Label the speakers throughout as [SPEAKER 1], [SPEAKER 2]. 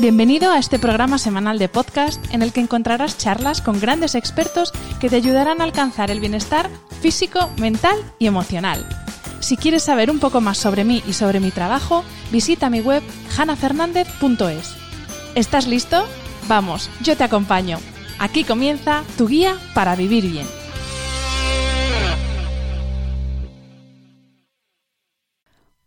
[SPEAKER 1] Bienvenido a este programa semanal de podcast en el que encontrarás charlas con grandes expertos que te ayudarán a alcanzar el bienestar físico, mental y emocional. Si quieres saber un poco más sobre mí y sobre mi trabajo, visita mi web hanafernandez.es. ¿Estás listo? Vamos, yo te acompaño. Aquí comienza tu guía para vivir bien.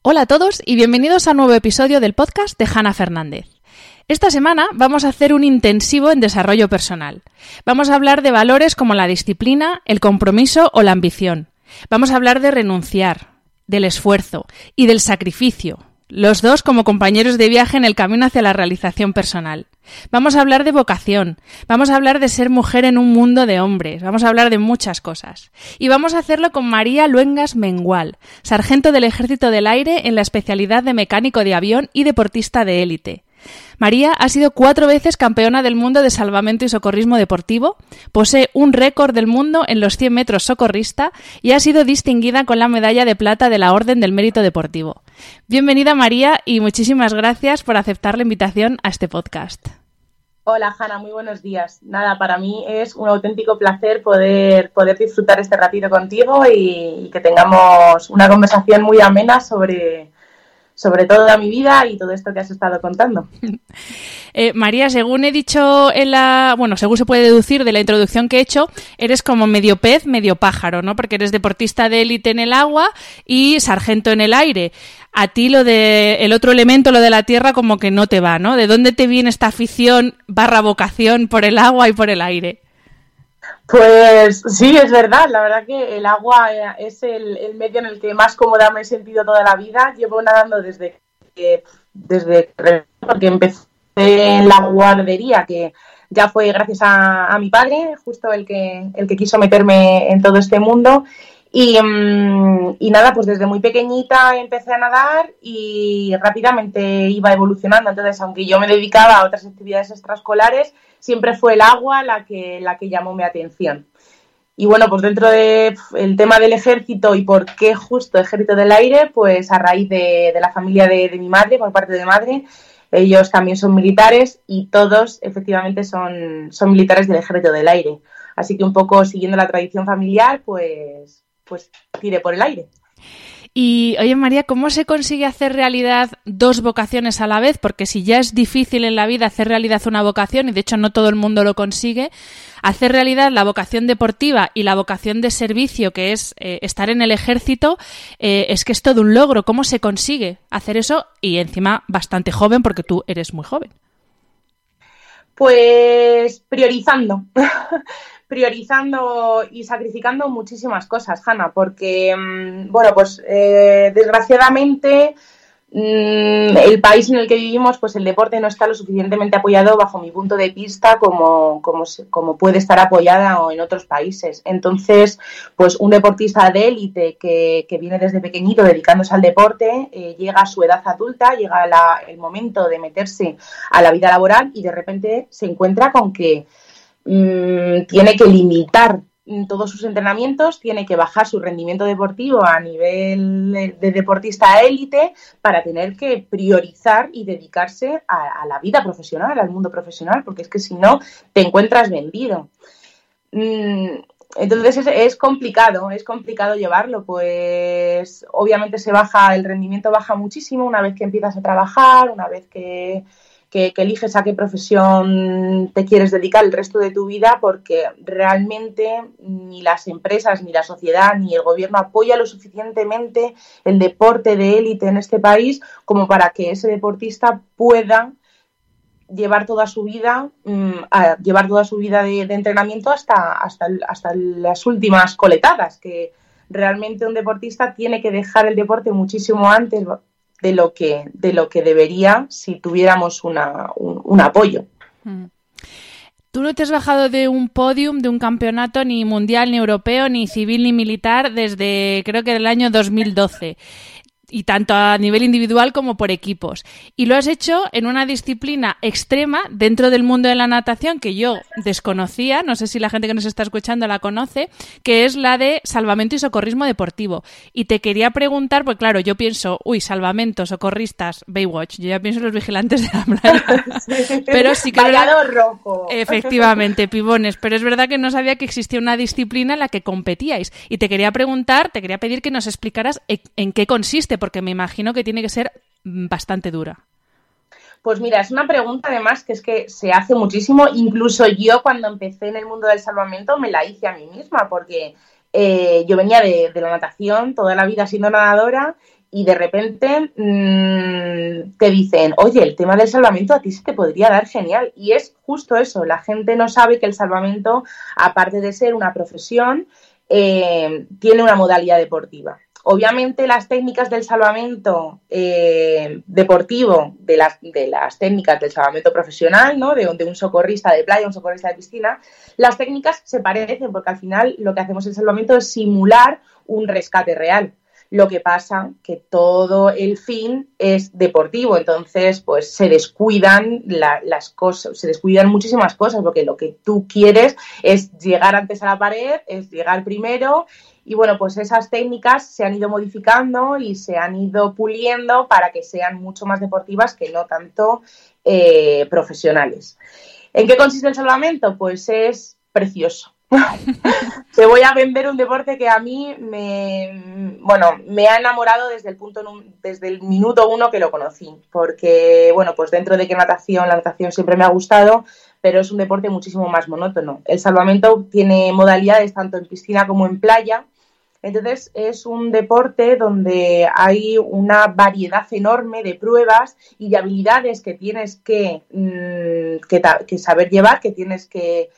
[SPEAKER 1] Hola a todos y bienvenidos a un nuevo episodio del podcast de Hanna Fernández. Esta semana vamos a hacer un intensivo en desarrollo personal. Vamos a hablar de valores como la disciplina, el compromiso o la ambición. Vamos a hablar de renunciar, del esfuerzo y del sacrificio, los dos como compañeros de viaje en el camino hacia la realización personal. Vamos a hablar de vocación, vamos a hablar de ser mujer en un mundo de hombres, vamos a hablar de muchas cosas. Y vamos a hacerlo con María Luengas Mengual, sargento del Ejército del Aire en la especialidad de mecánico de avión y deportista de élite. María ha sido cuatro veces campeona del mundo de salvamento y socorrismo deportivo, posee un récord del mundo en los 100 metros socorrista y ha sido distinguida con la medalla de plata de la Orden del Mérito Deportivo. Bienvenida María y muchísimas gracias por aceptar la invitación a este podcast.
[SPEAKER 2] Hola Hanna, muy buenos días. Nada, para mí es un auténtico placer poder, poder disfrutar este ratito contigo y, y que tengamos una conversación muy amena sobre, sobre toda mi vida y todo esto que has estado contando.
[SPEAKER 1] Eh, María, según he dicho en la, bueno, según se puede deducir de la introducción que he hecho, eres como medio pez, medio pájaro, ¿no? Porque eres deportista de élite en el agua y sargento en el aire. A ti lo de el otro elemento, lo de la tierra, como que no te va, ¿no? ¿De dónde te viene esta afición barra vocación por el agua y por el aire?
[SPEAKER 2] Pues sí, es verdad. La verdad que el agua es el, medio en el que más cómoda me he sentido toda la vida. Llevo nadando desde que, desde empecé en la guardería, que ya fue gracias a, mi padre, justo el que, el que quiso meterme en todo este mundo. Y, y, nada, pues desde muy pequeñita empecé a nadar y rápidamente iba evolucionando. Entonces, aunque yo me dedicaba a otras actividades extraescolares, siempre fue el agua la que, la que llamó mi atención. Y bueno, pues dentro del de, tema del ejército y por qué justo ejército del aire, pues a raíz de, de la familia de, de, mi madre, por parte de madre, ellos también son militares y todos efectivamente son, son militares del ejército del aire. Así que un poco siguiendo la tradición familiar, pues, pues tiré por el aire.
[SPEAKER 1] Y oye María, ¿cómo se consigue hacer realidad dos vocaciones a la vez? Porque si ya es difícil en la vida hacer realidad una vocación, y de hecho no todo el mundo lo consigue, hacer realidad la vocación deportiva y la vocación de servicio, que es eh, estar en el ejército, eh, es que es todo un logro. ¿Cómo se consigue hacer eso? Y encima bastante joven, porque tú eres muy joven.
[SPEAKER 2] Pues priorizando. priorizando y sacrificando muchísimas cosas, Hanna, porque, bueno, pues eh, desgraciadamente mmm, el país en el que vivimos, pues el deporte no está lo suficientemente apoyado bajo mi punto de vista como, como, como puede estar apoyada en otros países. Entonces, pues un deportista de élite que, que, viene desde pequeñito dedicándose al deporte, eh, llega a su edad adulta, llega la, el momento de meterse a la vida laboral y de repente se encuentra con que mmm, tiene que limitar todos sus entrenamientos, tiene que bajar su rendimiento deportivo a nivel de deportista élite para tener que priorizar y dedicarse a, la vida profesional, al mundo profesional, porque es que si no te encuentras vendido. Entonces es, es, complicado, es complicado llevarlo, pues obviamente se baja, el rendimiento baja muchísimo una vez que empiezas a trabajar, una vez que, que, que, eliges a qué profesión te quieres dedicar el resto de tu vida, porque realmente ni las empresas, ni la sociedad, ni el gobierno apoya lo suficientemente el deporte de élite en este país como para que ese deportista pueda llevar toda su vida, mm, llevar toda su vida de, entrenamiento hasta, hasta, hasta las últimas coletadas, que realmente un deportista tiene que dejar el deporte muchísimo antes de lo que, de lo que debería si tuviéramos una, un, apoyo. Mm.
[SPEAKER 1] Tú no te has bajado de un podium, de un campeonato ni mundial, ni europeo, ni civil, ni militar desde creo que del año 2012 y tanto a nivel individual como por equipos. Y lo has hecho en una disciplina extrema dentro del mundo de la natación que yo desconocía, no sé si la gente que nos está escuchando la conoce, que es la de salvamento y socorrismo deportivo. Y te quería preguntar, pues claro, yo pienso, uy, salvamento, socorristas, Baywatch, yo ya pienso en los vigilantes de la playa. pero sí que
[SPEAKER 2] rojo.
[SPEAKER 1] Efectivamente, pibones, pero es verdad que no sabía que existía una disciplina en la que competíais. Y te quería preguntar, te quería pedir que nos explicaras en qué consiste porque me imagino que tiene que ser bastante dura.
[SPEAKER 2] Pues mira, es una pregunta además que es que se hace muchísimo. Incluso yo cuando empecé en el mundo del salvamento me la hice a mí misma porque eh, yo venía de, la natación toda la vida siendo nadadora y de repente mm, te dicen, oye, el tema del salvamento a ti se te podría dar genial. Y es justo eso, la gente no sabe que el salvamento, aparte de ser una profesión, eh, tiene una modalidad deportiva. Obviamente las técnicas del salvamento eh, deportivo, de las, de las técnicas del salvamento profesional, ¿no? De, un socorrista de playa, un socorrista de piscina, las técnicas se parecen porque al final lo que hacemos en salvamento es simular un rescate real. Lo que pasa que todo el fin es deportivo, entonces pues se descuidan las cosas, se descuidan muchísimas cosas, porque lo que tú quieres es llegar antes a la pared, es llegar primero y bueno, pues esas técnicas se han ido modificando y se han ido puliendo para que sean mucho más deportivas que no tanto eh, profesionales. ¿En qué consiste el salvamento? Pues es precioso. Te voy a vender un deporte que a mí me, bueno, me ha enamorado desde el punto desde el minuto uno que lo conocí, porque bueno, pues dentro de que natación, la natación siempre me ha gustado, pero es un deporte muchísimo más monótono. El salvamento tiene modalidades tanto en piscina como en playa entonces es un deporte donde hay una variedad enorme de pruebas y de habilidades que tienes que, mm, saber llevar, que tienes que,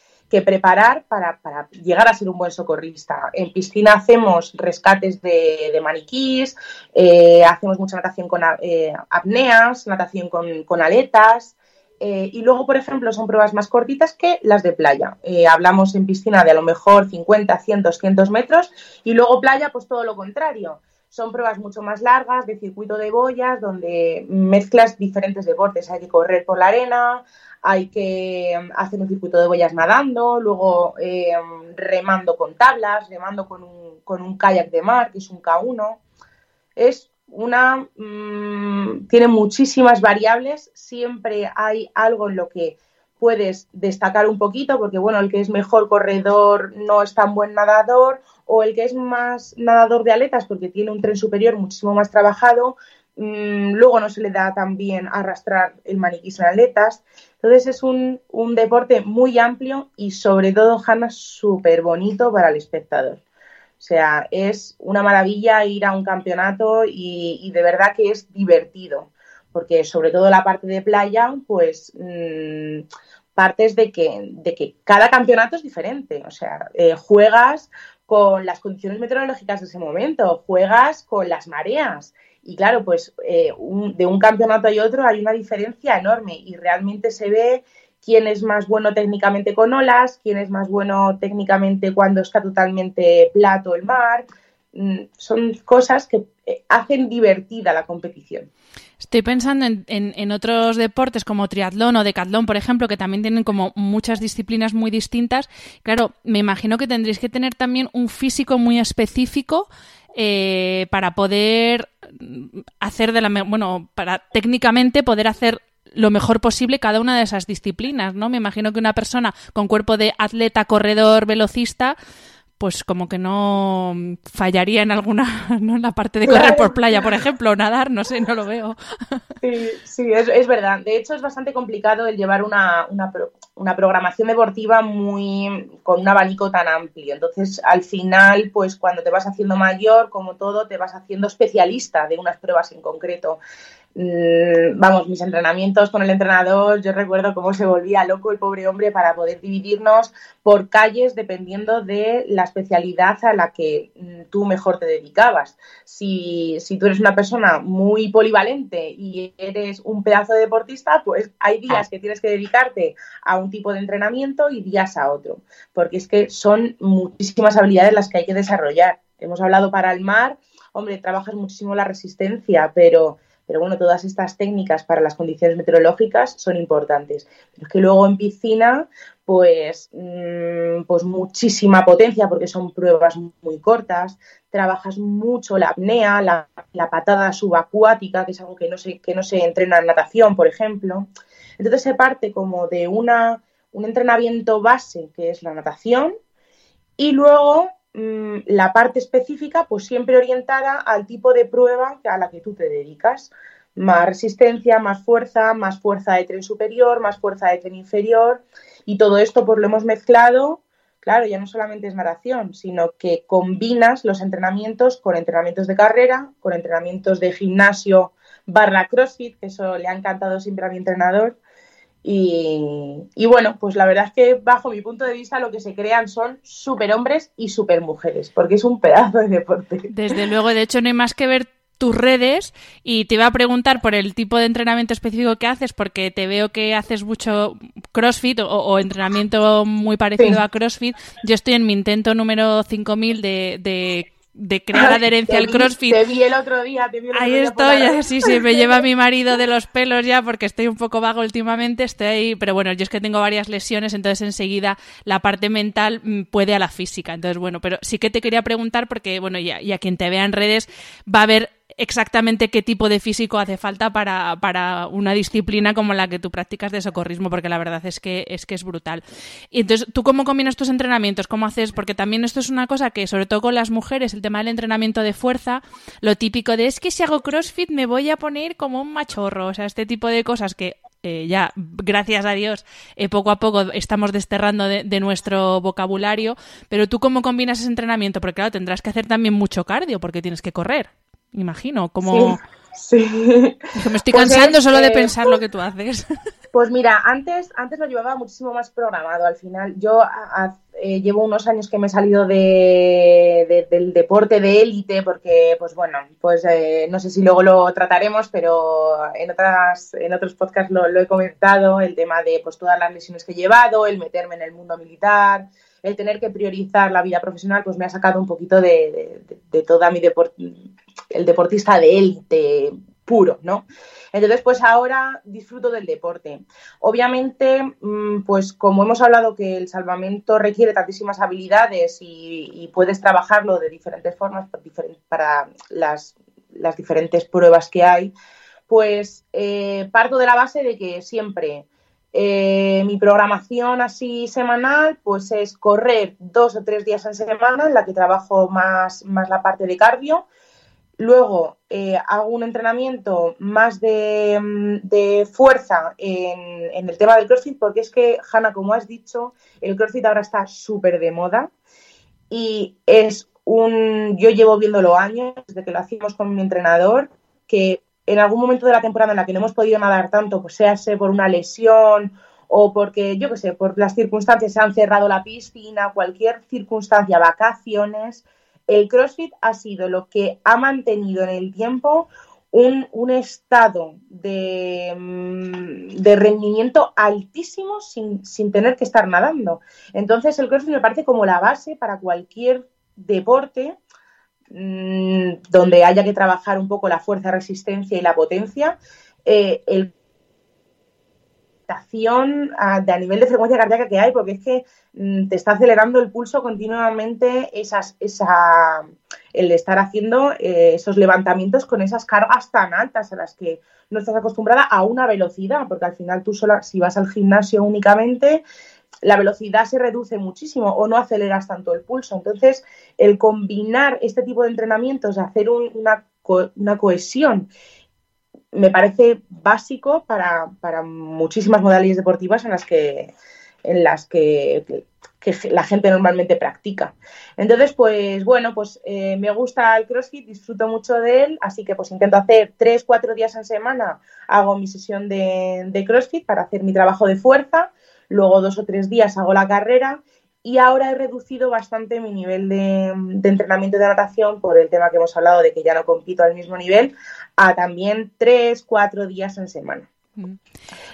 [SPEAKER 2] preparar para, llegar a ser un buen socorrista. En piscina hacemos rescates de, maniquís, eh, hacemos mucha natación con eh, apneas, natación con aletas, eh, y luego, por ejemplo, son pruebas más cortitas que las de playa. Eh, hablamos en piscina de a lo mejor 50, 100, 200 metros y luego playa, pues todo lo contrario. Son pruebas mucho más largas de circuito de boyas donde mezclas diferentes deportes. Hay que correr por la arena, hay que em, hacer un circuito de boyas nadando, luego em, remando con tablas, remando con un, con un kayak de mar, que es un K1. Es una mm, tiene muchísimas variables, siempre hay algo en lo que puedes destacar un poquito, porque bueno, el que es mejor corredor no es tan buen nadador, o el que es más nadador de aletas porque tiene un tren superior muchísimo más trabajado, mm, luego no se le da tan bien arrastrar el maniquí en aletas. Entonces es un, deporte muy amplio y sobre todo, Hanna, súper bonito para el espectador. O sea, es una maravilla ir a un campeonato y, de verdad que es divertido, porque sobre todo la parte de playa, pues mmm, partes de que, de que cada campeonato es diferente. O sea, eh, juegas con las condiciones meteorológicas de ese momento, juegas con las mareas. Y claro, pues eh, de un campeonato y otro hay una diferencia enorme y realmente se ve quién es más bueno técnicamente con olas, quién es más bueno técnicamente cuando está totalmente plato el mar. Mm, son cosas que eh, hacen divertida la competición.
[SPEAKER 1] Estoy pensando en, otros deportes como triatlón o decatlón, por ejemplo, que también tienen como muchas disciplinas muy distintas. Claro, me imagino que tendréis que tener también un físico muy específico eh, para poder hacer de la bueno para técnicamente poder hacer lo mejor posible cada una de esas disciplinas, ¿no? Me imagino que una persona con cuerpo de atleta, corredor, velocista, pues como que no fallaría en alguna, ¿no? En la parte de correr por playa, por ejemplo, o nadar, no sé, no lo veo.
[SPEAKER 2] Sí, sí, es, verdad. De hecho, es bastante complicado el llevar una, una, una, programación deportiva muy con un abanico tan amplio. Entonces, al final, pues cuando te vas haciendo mayor, como todo, te vas haciendo especialista de unas pruebas en concreto. Mm, vamos, mis entrenamientos con el entrenador, yo recuerdo cómo se volvía loco el pobre hombre para poder dividirnos por calles dependiendo de la especialidad a la que mm, tú mejor te dedicabas. Si, si tú eres una persona muy polivalente y eres un pedazo de deportista, pues hay días que tienes que dedicarte a un tipo de entrenamiento y días a otro, porque es que son muchísimas habilidades las que hay que desarrollar. Hemos hablado para el mar, hombre, trabajas muchísimo la resistencia, pero pero bueno, todas estas técnicas para las condiciones meteorológicas son importantes. Pero es que luego en piscina, pues, mm, pues muchísima potencia porque son pruebas muy cortas. Trabajas mucho la apnea, la, patada subacuática, que es algo que no, se, que no se entrena en natación, por ejemplo. Entonces se parte como de una, un entrenamiento base, que es la natación, y luego Mm, la parte específica, pues siempre orientada al tipo de prueba a la que tú te dedicas. Más resistencia, más fuerza, más fuerza de tren superior, más fuerza de tren inferior. Y todo esto pues lo hemos mezclado, claro, ya no solamente es natación, sino que combinas los entrenamientos con entrenamientos de carrera, con entrenamientos de gimnasio barra CrossFit, que eso le ha encantado siempre a mi entrenador, y, bueno, pues la verdad es que bajo mi punto de vista lo que se crean son superhombres y supermujeres, porque es un pedazo de deporte.
[SPEAKER 1] Desde luego, de hecho no hay más que ver tus redes y te iba a preguntar por el tipo de entrenamiento específico que haces, porque te veo que haces mucho CrossFit o, entrenamiento muy parecido a CrossFit. Yo estoy en mi intento número 5000 de, de de crear adherencia al CrossFit.
[SPEAKER 2] Te vi el otro día, te vi el
[SPEAKER 1] otro Ahí estoy, sí, sí, me lleva mi marido de los pelos ya porque estoy un poco vago últimamente, estoy ahí, pero bueno, yo es que tengo varias lesiones, entonces enseguida la parte mental mm, puede a la física. Entonces, bueno, pero sí que te quería preguntar porque, bueno, ya, y a quien te vea en redes va a ver exactamente qué tipo de físico hace falta para, para, una disciplina como la que tú practicas de socorrismo, porque la verdad es que es que es brutal. Y entonces, ¿tú cómo combinas tus entrenamientos? ¿Cómo haces? Porque también esto es una cosa que, sobre todo con las mujeres, el tema del entrenamiento de fuerza, lo típico de es que si hago CrossFit me voy a poner como un machorro, o sea, este tipo de cosas que eh, ya, gracias a Dios, eh, poco a poco estamos desterrando de, de, nuestro vocabulario, pero tú cómo combinas ese entrenamiento, porque claro, tendrás que hacer también mucho cardio porque tienes que correr imagino, como...
[SPEAKER 2] Sí.
[SPEAKER 1] me estoy pues cansando solo de pensar lo que tú haces.
[SPEAKER 2] Pues mira, antes, antes lo llevaba muchísimo más programado. Al final, yo eh, llevo unos años que me he salido de, del deporte de élite, porque, pues bueno, pues eh, no sé si luego lo trataremos, pero en otras, en otros podcasts lo, lo, he comentado, el tema de pues todas las lesiones que he llevado, el meterme en el mundo militar, el tener que priorizar la vida profesional, pues me ha sacado un poquito de, toda mi deporte, el deportista de élite puro, ¿no? Entonces, pues ahora disfruto del deporte. Obviamente, mm, pues como hemos hablado que el salvamento requiere tantísimas habilidades y, puedes trabajarlo de diferentes formas para las, diferentes pruebas que hay, pues eh, parto de la base de que siempre eh, mi programación así semanal pues es correr dos o tres días en semana en la que trabajo más, más la parte de cardio. Luego eh, hago un entrenamiento más de, mm, fuerza en, el tema del CrossFit porque es que, Hanna, como has dicho, el CrossFit ahora está súper de moda y es un... Yo llevo viéndolo años desde que lo hacíamos con mi entrenador que en algún momento de la temporada en la que no hemos podido nadar tanto, pues sea por una lesión o porque, yo qué sé, por las circunstancias se han cerrado la piscina, cualquier circunstancia, vacaciones, el CrossFit ha sido lo que ha mantenido en el tiempo un, estado de, mm, de, rendimiento altísimo sin, sin tener que estar nadando. Entonces, el CrossFit me parece como la base para cualquier deporte Mm, donde haya que trabajar un poco la fuerza, resistencia y la potencia, eh, a, de a nivel de frecuencia cardíaca que hay, porque es que mm, te está acelerando el pulso continuamente esas, esa, el estar haciendo eh, esos levantamientos con esas cargas tan altas a las que no estás acostumbrada a una velocidad, porque al final tú sola, si vas al gimnasio únicamente, la velocidad se reduce muchísimo o no aceleras tanto el pulso. Entonces, el combinar este tipo de entrenamientos, hacer una, una, cohesión, me parece básico para, muchísimas modalidades deportivas en las que, en las que, la gente normalmente practica. Entonces, pues bueno, pues eh, me gusta el CrossFit, disfruto mucho de él, así que pues intento hacer tres, cuatro días en semana, hago mi sesión de, CrossFit para hacer mi trabajo de fuerza, luego dos o tres días hago la carrera y ahora he reducido bastante mi nivel de, de, entrenamiento de natación por el tema que hemos hablado de que ya no compito al mismo nivel, a también tres, cuatro días en semana. Mm.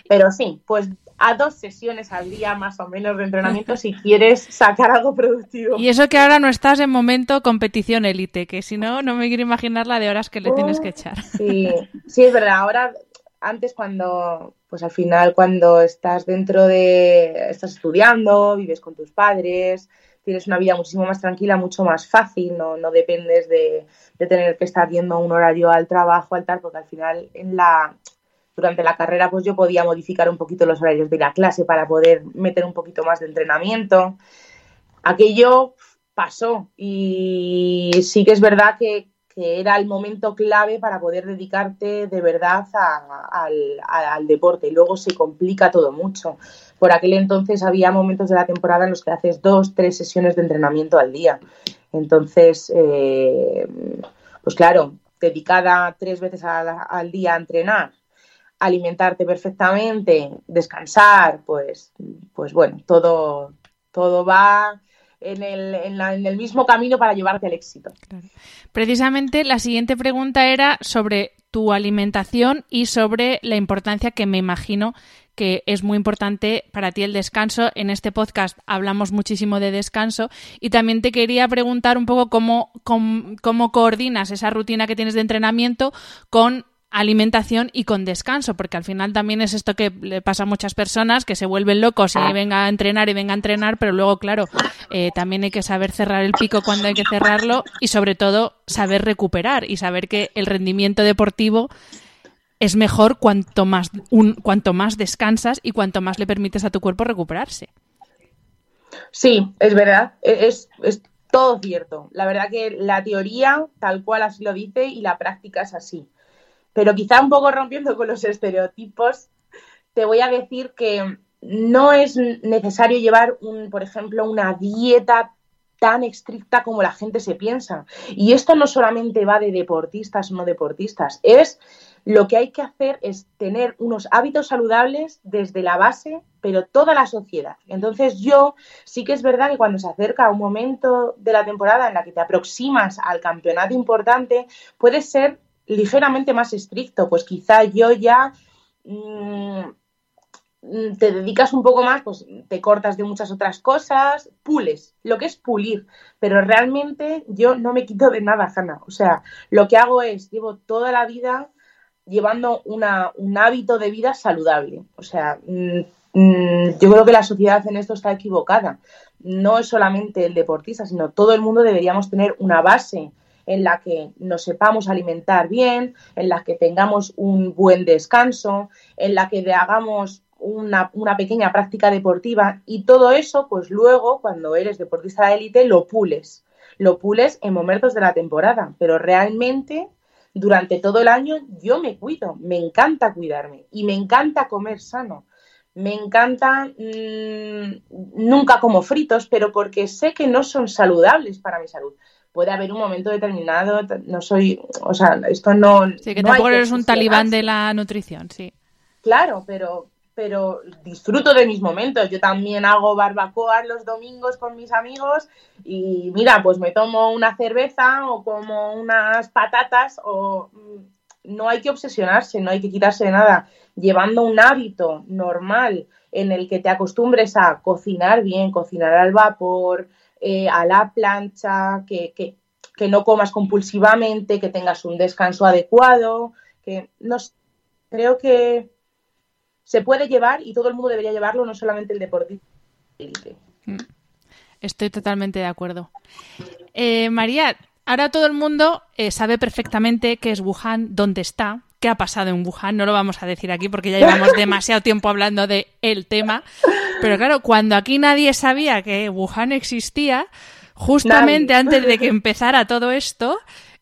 [SPEAKER 2] Pero sí, pues a dos sesiones al día más o menos de entrenamiento si quieres sacar algo productivo.
[SPEAKER 1] Y eso que ahora no estás en momento competición élite, que si no, no me quiero imaginar la de horas que le tienes que echar.
[SPEAKER 2] Sí, sí, es verdad. Ahora, antes cuando, pues al final cuando estás dentro de, estás estudiando, vives con tus padres, tienes una vida muchísimo más tranquila, mucho más fácil, no, no dependes de, de tener que estar yendo un horario al trabajo, al tal, porque al final en la, durante la carrera pues yo podía modificar un poquito los horarios de la clase para poder meter un poquito más de entrenamiento. Aquello pasó y sí que es verdad que, era el momento clave para poder dedicarte de verdad al, deporte y luego se complica todo mucho. Por aquel entonces había momentos de la temporada en los que haces dos, tres sesiones de entrenamiento al día. Entonces, eh, pues claro, dedicada tres veces al día a entrenar alimentarte perfectamente, descansar, pues, pues bueno, todo, todo va en el, en, el, mismo camino para llevarte al éxito.
[SPEAKER 1] Precisamente la siguiente pregunta era sobre tu alimentación y sobre la importancia que me imagino que es muy importante para ti el descanso. En este podcast hablamos muchísimo de descanso y también te quería preguntar un poco cómo, cómo, cómo coordinas esa rutina que tienes de entrenamiento con alimentación y con descanso, porque al final también es esto que le pasa a muchas personas que se vuelven locos y ah. venga a entrenar y venga a entrenar, pero luego, claro, eh, también hay que saber cerrar el pico cuando hay que cerrarlo y sobre todo saber recuperar y saber que el rendimiento deportivo es mejor cuanto más, un, cuanto más descansas y cuanto más le permites a tu cuerpo recuperarse.
[SPEAKER 2] Sí, es verdad, e-, es, es todo cierto. La verdad que la teoría tal cual así lo dice y la práctica es así pero quizá un poco rompiendo con los estereotipos, te voy a decir que no es necesario llevar, un, por ejemplo, una dieta tan estricta como la gente se piensa. Y esto no solamente va de deportistas o no deportistas, es lo que hay que hacer es tener unos hábitos saludables desde la base, pero toda la sociedad. Entonces yo sí que es verdad que cuando se acerca un momento de la temporada en la que te aproximas al campeonato importante, puede ser ligeramente más estricto, pues quizá yo ya mm, te dedicas un poco más, pues te cortas de muchas otras cosas, pules, lo que es pulir, pero realmente yo no me quito de nada, Hanna. O sea, lo que hago es, llevo toda la vida llevando una, un hábito de vida saludable. O sea, mm, mm, yo creo que la sociedad en esto está equivocada. No es solamente el deportista, sino todo el mundo deberíamos tener una base en la que nos sepamos alimentar bien, en la que tengamos un buen descanso, en la que hagamos una, pequeña práctica deportiva y todo eso, pues luego, cuando eres deportista de élite, lo pules. Lo pules en momentos de la temporada, pero realmente durante todo el año yo me cuido, me encanta cuidarme y me encanta comer sano. Me encanta, mm, nunca como fritos, pero porque sé que no son saludables para mi salud puede haber un momento determinado, no soy, o sea, esto no...
[SPEAKER 1] Sí, que tampoco eres un talibán de la nutrición, sí.
[SPEAKER 2] Claro, pero, pero disfruto de mis momentos. Yo también hago barbacoa los domingos con mis amigos y mira, pues me tomo una cerveza o como unas patatas o mm, no hay que obsesionarse, no hay que quitarse de nada. Llevando un hábito normal en el que te acostumbres a cocinar bien, cocinar al vapor, eh, a la plancha, que, que, no comas compulsivamente, que tengas un descanso adecuado, que no creo que se puede llevar y todo el mundo debería llevarlo, no solamente el deportista. Mm.
[SPEAKER 1] Estoy totalmente de acuerdo. Eh, María, ahora todo el mundo eh, sabe perfectamente qué es Wuhan, dónde está, qué ha pasado en Wuhan. No lo vamos a decir aquí porque ya llevamos demasiado tiempo hablando de el tema. Pero claro, cuando aquí nadie sabía que Wuhan existía, justamente antes de que empezara todo esto,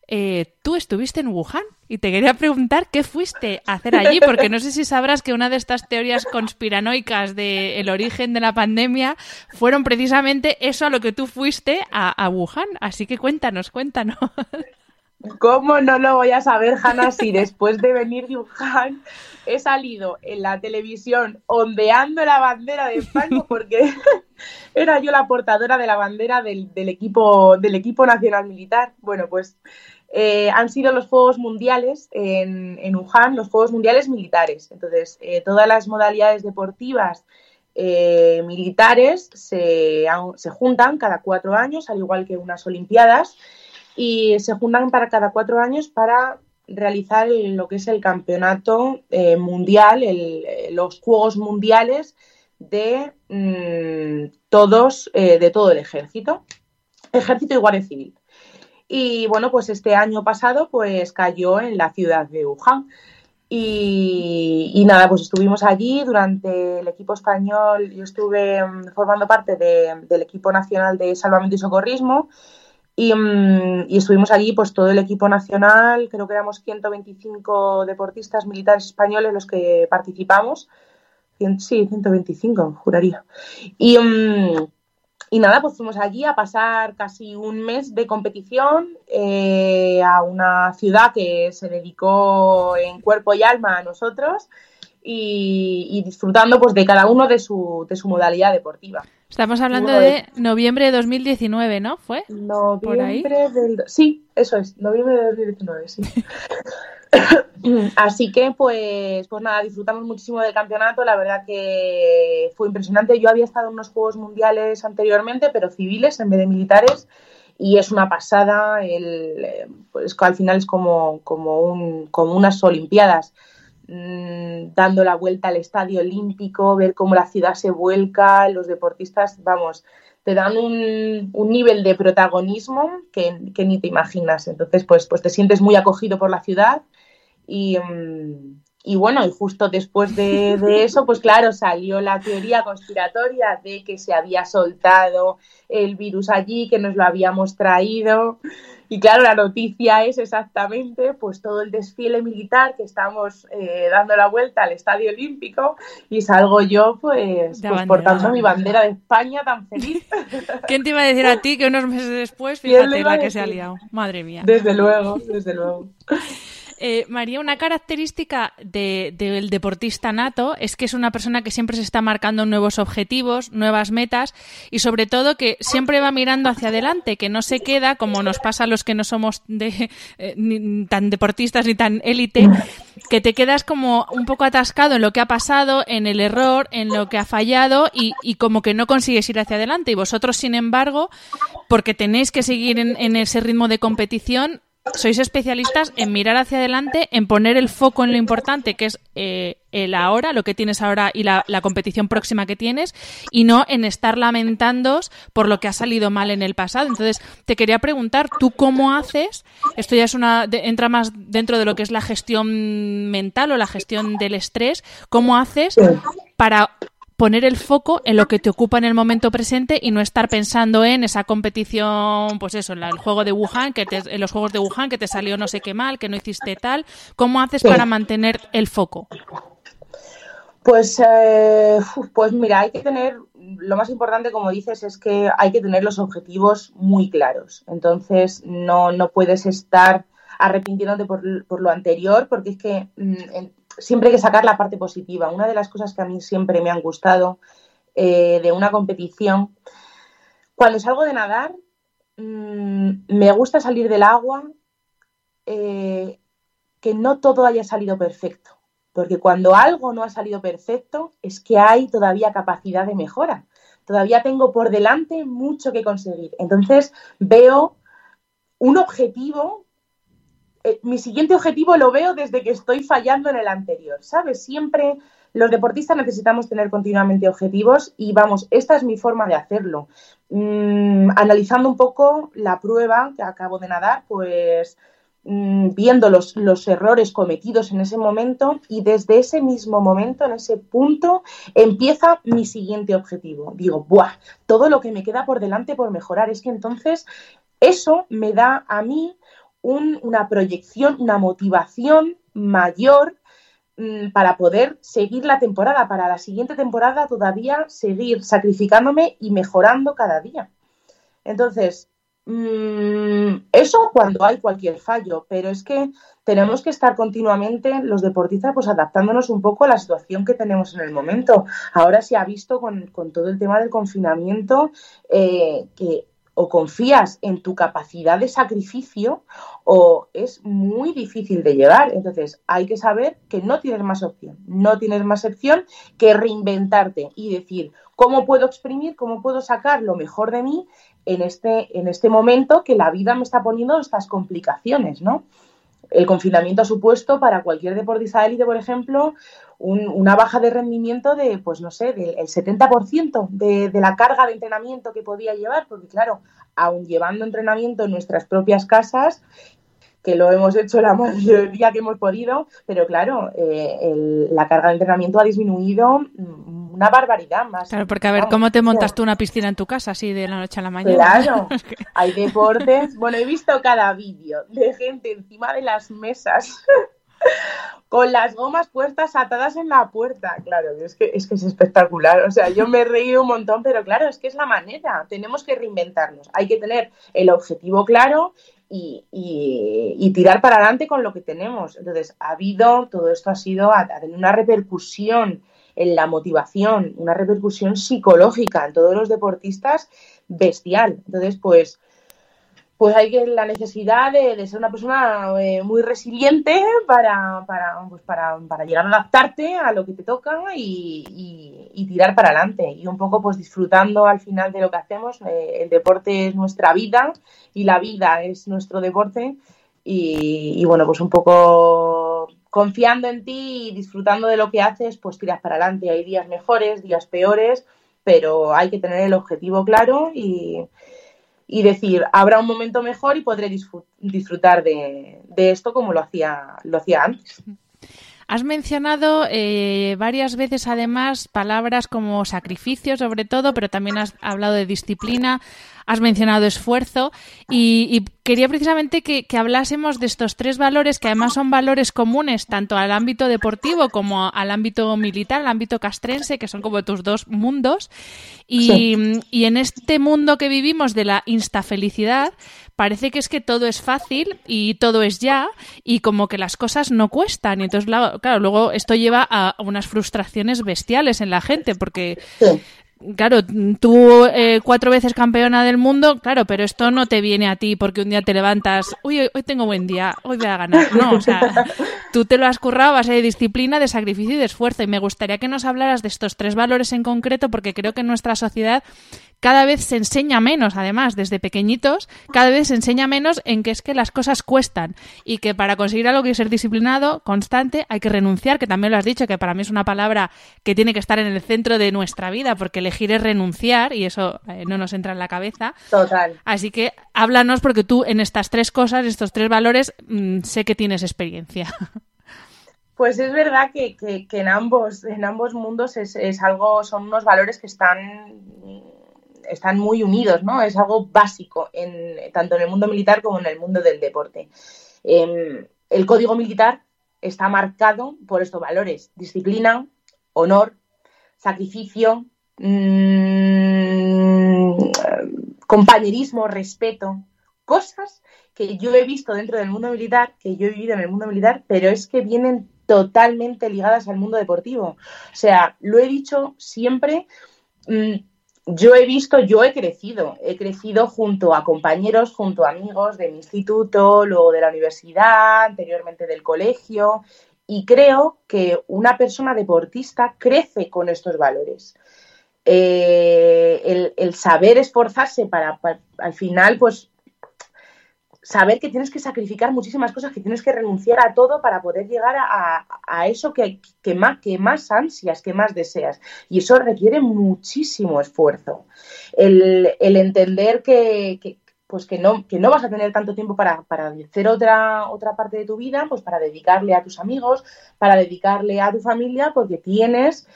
[SPEAKER 1] eh, tú estuviste en Wuhan y te quería preguntar qué fuiste a hacer allí, porque no sé si sabrás que una de estas teorías conspiranoicas del origen de la pandemia fueron precisamente eso a lo que tú fuiste a, a Wuhan. Así que cuéntanos, cuéntanos.
[SPEAKER 2] ¿Cómo no lo voy a saber, Hanna, si después de venir de Wuhan he salido en la televisión ondeando la bandera de España porque era yo la portadora de la bandera del, equipo, del equipo nacional militar? Bueno, pues eh, han sido los Juegos Mundiales en, en, Wuhan, los Juegos Mundiales militares. Entonces, eh, todas las modalidades deportivas eh, militares se, se juntan cada cuatro años, al igual que unas Olimpiadas y se juntan para cada cuatro años para realizar lo que es el campeonato eh, mundial, eh, los Juegos Mundiales de mm, todos, eh, de todo el ejército, ejército y guardia civil. Y bueno, pues este año pasado pues cayó en la ciudad de Wuhan. Y, nada, pues estuvimos allí durante el equipo español, yo estuve mm, formando parte del equipo nacional de salvamento y socorrismo Mm, y, estuvimos allí, pues todo el equipo nacional, creo que éramos 125 deportistas militares españoles los que participamos. Sí, 125, juraría. Y, mm, y nada, pues fuimos allí a pasar casi un mes de competición eh, a una ciudad que se dedicó en cuerpo y alma a nosotros y, disfrutando pues de cada uno de su, de su modalidad deportiva.
[SPEAKER 1] Estamos hablando de noviembre de 2019, ¿no? ¿Fue?
[SPEAKER 2] Noviembre del... Sí, eso es, noviembre de 2019, sí. Así que, pues, pues nada, disfrutamos muchísimo del campeonato. La verdad que fue impresionante. Yo había estado en unos Juegos Mundiales anteriormente, pero civiles en vez de militares. Y es una pasada. El, pues al final es como, como, un, como unas Olimpiadas. Mm, dando la vuelta al estadio olímpico, ver cómo la ciudad se vuelca, los deportistas, vamos, te dan un, nivel de protagonismo que, ni te imaginas. Entonces, pues, pues te sientes muy acogido por la ciudad y, mm, y bueno, y justo después de, de, eso, pues claro, salió la teoría conspiratoria de que se había soltado el virus allí, que nos lo habíamos traído. Y claro, la noticia es exactamente pues todo el desfile militar que estamos eh, dando la vuelta al Estadio Olímpico y salgo yo pues, pues portando mi bandera de España tan feliz.
[SPEAKER 1] ¿Quién te iba a decir a ti que unos meses después, fíjate la que se ha liado? Madre mía.
[SPEAKER 2] Desde luego, desde luego.
[SPEAKER 1] Eh, María, una característica del deportista nato es que es una persona que siempre se está marcando nuevos objetivos, nuevas metas y sobre todo que siempre va mirando hacia adelante, que no se queda, como nos pasa a los que no somos de, eh, tan deportistas ni tan élite, que te quedas como un poco atascado en lo que ha pasado, en el error, en lo que ha fallado y, como que no consigues ir hacia adelante. Y vosotros, sin embargo, porque tenéis que seguir en ese ritmo de competición, sois especialistas en mirar hacia adelante, en poner el foco en lo importante, que es eh, el ahora, lo que tienes ahora y la, competición próxima que tienes, y no en estar lamentándos por lo que ha salido mal en el pasado. Entonces, te quería preguntar, ¿tú cómo haces? Esto ya es una entra más dentro de lo que es la gestión mental o la gestión del estrés. ¿Cómo haces para poner el foco en lo que te ocupa en el momento presente y no estar pensando en esa competición, pues eso, en el juego de Wuhan, que te, en los juegos de Wuhan, que te salió no sé qué mal, que no hiciste tal. ¿Cómo haces para mantener el foco?
[SPEAKER 2] Pues, eh, pues mira, hay que tener, lo más importante, como dices, es que hay que tener los objetivos muy claros. Entonces, no, no puedes estar arrepintiéndote por, por, lo anterior, porque es que mm, siempre hay que sacar la parte positiva. Una de las cosas que a mí siempre me han gustado eh, de una competición, cuando salgo de nadar, mm, me gusta salir del agua, eh, que no todo haya salido perfecto. Porque cuando algo no ha salido perfecto, es que hay todavía capacidad de mejora. Todavía tengo por delante mucho que conseguir. Entonces veo un objetivo eh, mi siguiente objetivo lo veo desde que estoy fallando en el anterior, ¿sabes? Siempre los deportistas necesitamos tener continuamente objetivos y vamos, esta es mi forma de hacerlo. Mm, analizando un poco la prueba que acabo de nadar, pues mm, viendo los, los, errores cometidos en ese momento y desde ese mismo momento, en ese punto, empieza mi siguiente objetivo. Digo, ¡buah! Todo lo que me queda por delante por mejorar. Es que entonces eso me da a mí una proyección, una motivación mayor mm, para poder seguir la temporada, para la siguiente temporada todavía seguir sacrificándome y mejorando cada día. Entonces, mm, eso cuando hay cualquier fallo, pero es que tenemos que estar continuamente los deportistas pues adaptándonos un poco a la situación que tenemos en el momento. Ahora se ha visto con, todo el tema del confinamiento eh, que o confías en tu capacidad de sacrificio o es muy difícil de llevar. Entonces hay que saber que no tienes más opción, no tienes más opción que reinventarte y decir cómo puedo exprimir, cómo puedo sacar lo mejor de mí en este, en este momento que la vida me está poniendo estas complicaciones, ¿no? El confinamiento ha supuesto para cualquier deportista de élite, por ejemplo, una baja de rendimiento de, pues no sé, del 70% de, de la carga de entrenamiento que podía llevar, porque claro, aún llevando entrenamiento en nuestras propias casas, que lo hemos hecho la mayoría que hemos podido, pero claro, eh, la carga de entrenamiento ha disminuido una barbaridad más.
[SPEAKER 1] Claro, porque a ver, ¿cómo te montas tú una piscina en tu casa así de la noche a la mañana?
[SPEAKER 2] Claro, hay deportes. Bueno, he visto cada vídeo de gente encima de las mesas con las gomas puestas atadas en la puerta. Claro, es que, es que es espectacular. O sea, yo me he reído un montón, pero claro, es que es la manera. Tenemos que reinventarnos. Hay que tener el objetivo claro y, y, tirar para adelante con lo que tenemos. Entonces, ha habido, todo esto ha sido, una repercusión en la motivación, una repercusión psicológica en todos los deportistas bestial. Entonces, pues pues hay que la necesidad de, ser una persona eh, muy resiliente para, para, pues para, para, llegar a adaptarte a lo que te toca y, y, tirar para adelante. Y un poco pues disfrutando al final de lo que hacemos. Eh, el deporte es nuestra vida y la vida es nuestro deporte. Y, y, bueno, pues un poco confiando en ti y disfrutando de lo que haces, pues tiras para adelante. Hay días mejores, días peores, pero hay que tener el objetivo claro y y decir, habrá un momento mejor y podré disfrutar de, esto como lo hacía, lo hacía antes.
[SPEAKER 1] Has mencionado eh, varias veces además palabras como sacrificio sobre todo, pero también has hablado de disciplina, has mencionado esfuerzo y, quería precisamente que, hablásemos de estos tres valores que además son valores comunes tanto al ámbito deportivo como al ámbito militar, al ámbito castrense, que son como tus dos mundos. Y, y en este mundo que vivimos de la instafelicidad, parece que es que todo es fácil y todo es ya y como que las cosas no cuestan. Y entonces, claro, luego esto lleva a unas frustraciones bestiales en la gente porque Claro, tú eh, cuatro veces campeona del mundo, claro, pero esto no te viene a ti porque un día te levantas, uy, hoy, tengo buen día, hoy voy a ganar. No, o sea, tú te lo has currado a base de disciplina, de sacrificio y de esfuerzo. Y me gustaría que nos hablaras de estos tres valores en concreto porque creo que en nuestra sociedad cada vez se enseña menos, además, desde pequeñitos, cada vez se enseña menos en que es que las cosas cuestan y que para conseguir algo que ser disciplinado, constante, hay que renunciar, que también lo has dicho, que para mí es una palabra que tiene que estar en el centro de nuestra vida, porque elegir es renunciar y eso eh, no nos entra en la cabeza.
[SPEAKER 2] Total.
[SPEAKER 1] Así que háblanos porque tú en estas tres cosas, estos tres valores, mm, sé que tienes experiencia.
[SPEAKER 2] Pues es verdad que, en ambos, en ambos mundos es, es, algo, son unos valores que están están muy unidos, ¿no? Es algo básico en, tanto en el mundo militar como en el mundo del deporte. Em, el código militar está marcado por estos valores, disciplina, honor, sacrificio, mm, compañerismo, respeto, cosas que yo he visto dentro del mundo militar, que yo he vivido en el mundo militar, pero es que vienen totalmente ligadas al mundo deportivo. O sea, lo he dicho siempre, mm, yo he visto, yo he crecido, he crecido junto a compañeros, junto a amigos de mi instituto, luego de la universidad, anteriormente del colegio, y creo que una persona deportista crece con estos valores. Eh, el, saber esforzarse para, al final, pues saber que tienes que sacrificar muchísimas cosas, que tienes que renunciar a todo para poder llegar a, eso que, más, que más ansias, que más deseas. Y eso requiere muchísimo esfuerzo. El, entender que, pues que no, que no vas a tener tanto tiempo para, para, hacer otra, otra parte de tu vida, pues para dedicarle a tus amigos, para dedicarle a tu familia, porque tienes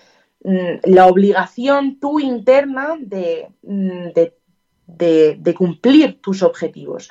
[SPEAKER 2] la obligación tú interna de, mm, de de, cumplir tus objetivos.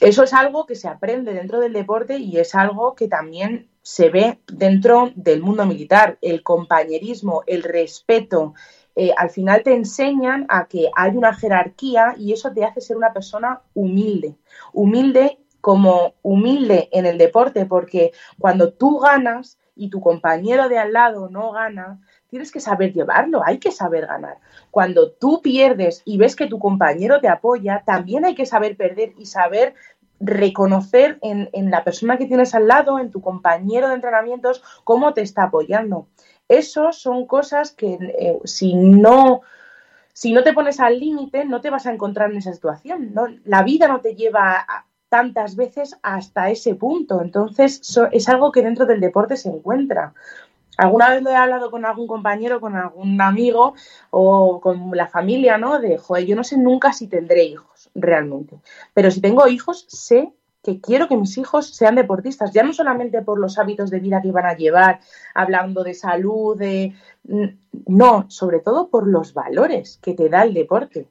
[SPEAKER 2] Eso es algo que se aprende dentro del deporte y es algo que también se ve dentro del mundo militar. El compañerismo, el respeto, eh, al final te enseñan a que hay una jerarquía y eso te hace ser una persona humilde. Humilde como humilde en el deporte, porque cuando tú ganas y tu compañero de al lado no gana, tienes que saber llevarlo, hay que saber ganar. Cuando tú pierdes y ves que tu compañero te apoya, también hay que saber perder y saber reconocer en, la persona que tienes al lado, en tu compañero de entrenamientos, cómo te está apoyando. Eso son cosas que eh, si no si no te pones al límite, no te vas a encontrar en esa situación. La vida no te lleva tantas veces hasta ese punto. Entonces, es algo que dentro del deporte se encuentra. Alguna vez lo he hablado con algún compañero, con algún amigo o con la familia, ¿no? De, joder, yo no sé nunca si tendré hijos, realmente. Pero si tengo hijos, sé que quiero que mis hijos sean deportistas, ya no solamente por los hábitos de vida que van a llevar, hablando de salud, de... No, sobre todo por los valores que te da el deporte.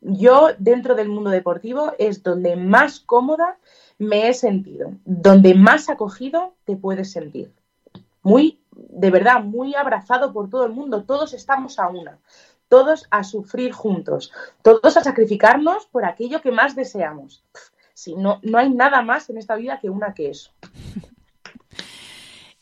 [SPEAKER 2] Yo, dentro del mundo deportivo, es donde más cómoda me he sentido, donde más acogido te puedes sentir. Muy de verdad muy abrazado por todo el mundo, todos estamos a una, todos a sufrir juntos, todos a sacrificarnos por aquello que más deseamos. Si no, no hay nada más en esta vida que una que eso.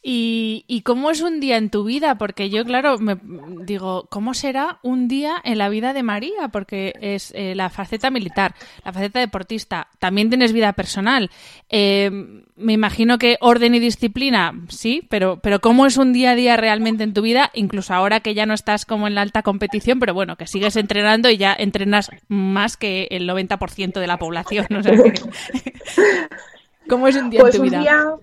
[SPEAKER 1] ¿Y, cómo es un día en tu vida? Porque yo, claro, me digo, ¿cómo será un día en la vida de María? Porque es eh, la faceta militar, la faceta deportista. También tienes vida personal. Eh, me imagino que orden y disciplina, sí, pero, pero ¿cómo es un día a día realmente en tu vida? Incluso ahora que ya no estás como en la alta competición, pero bueno, que sigues entrenando y ya entrenas más que el 90% de la población. ¿Cómo es un día en
[SPEAKER 2] pues
[SPEAKER 1] tu vida?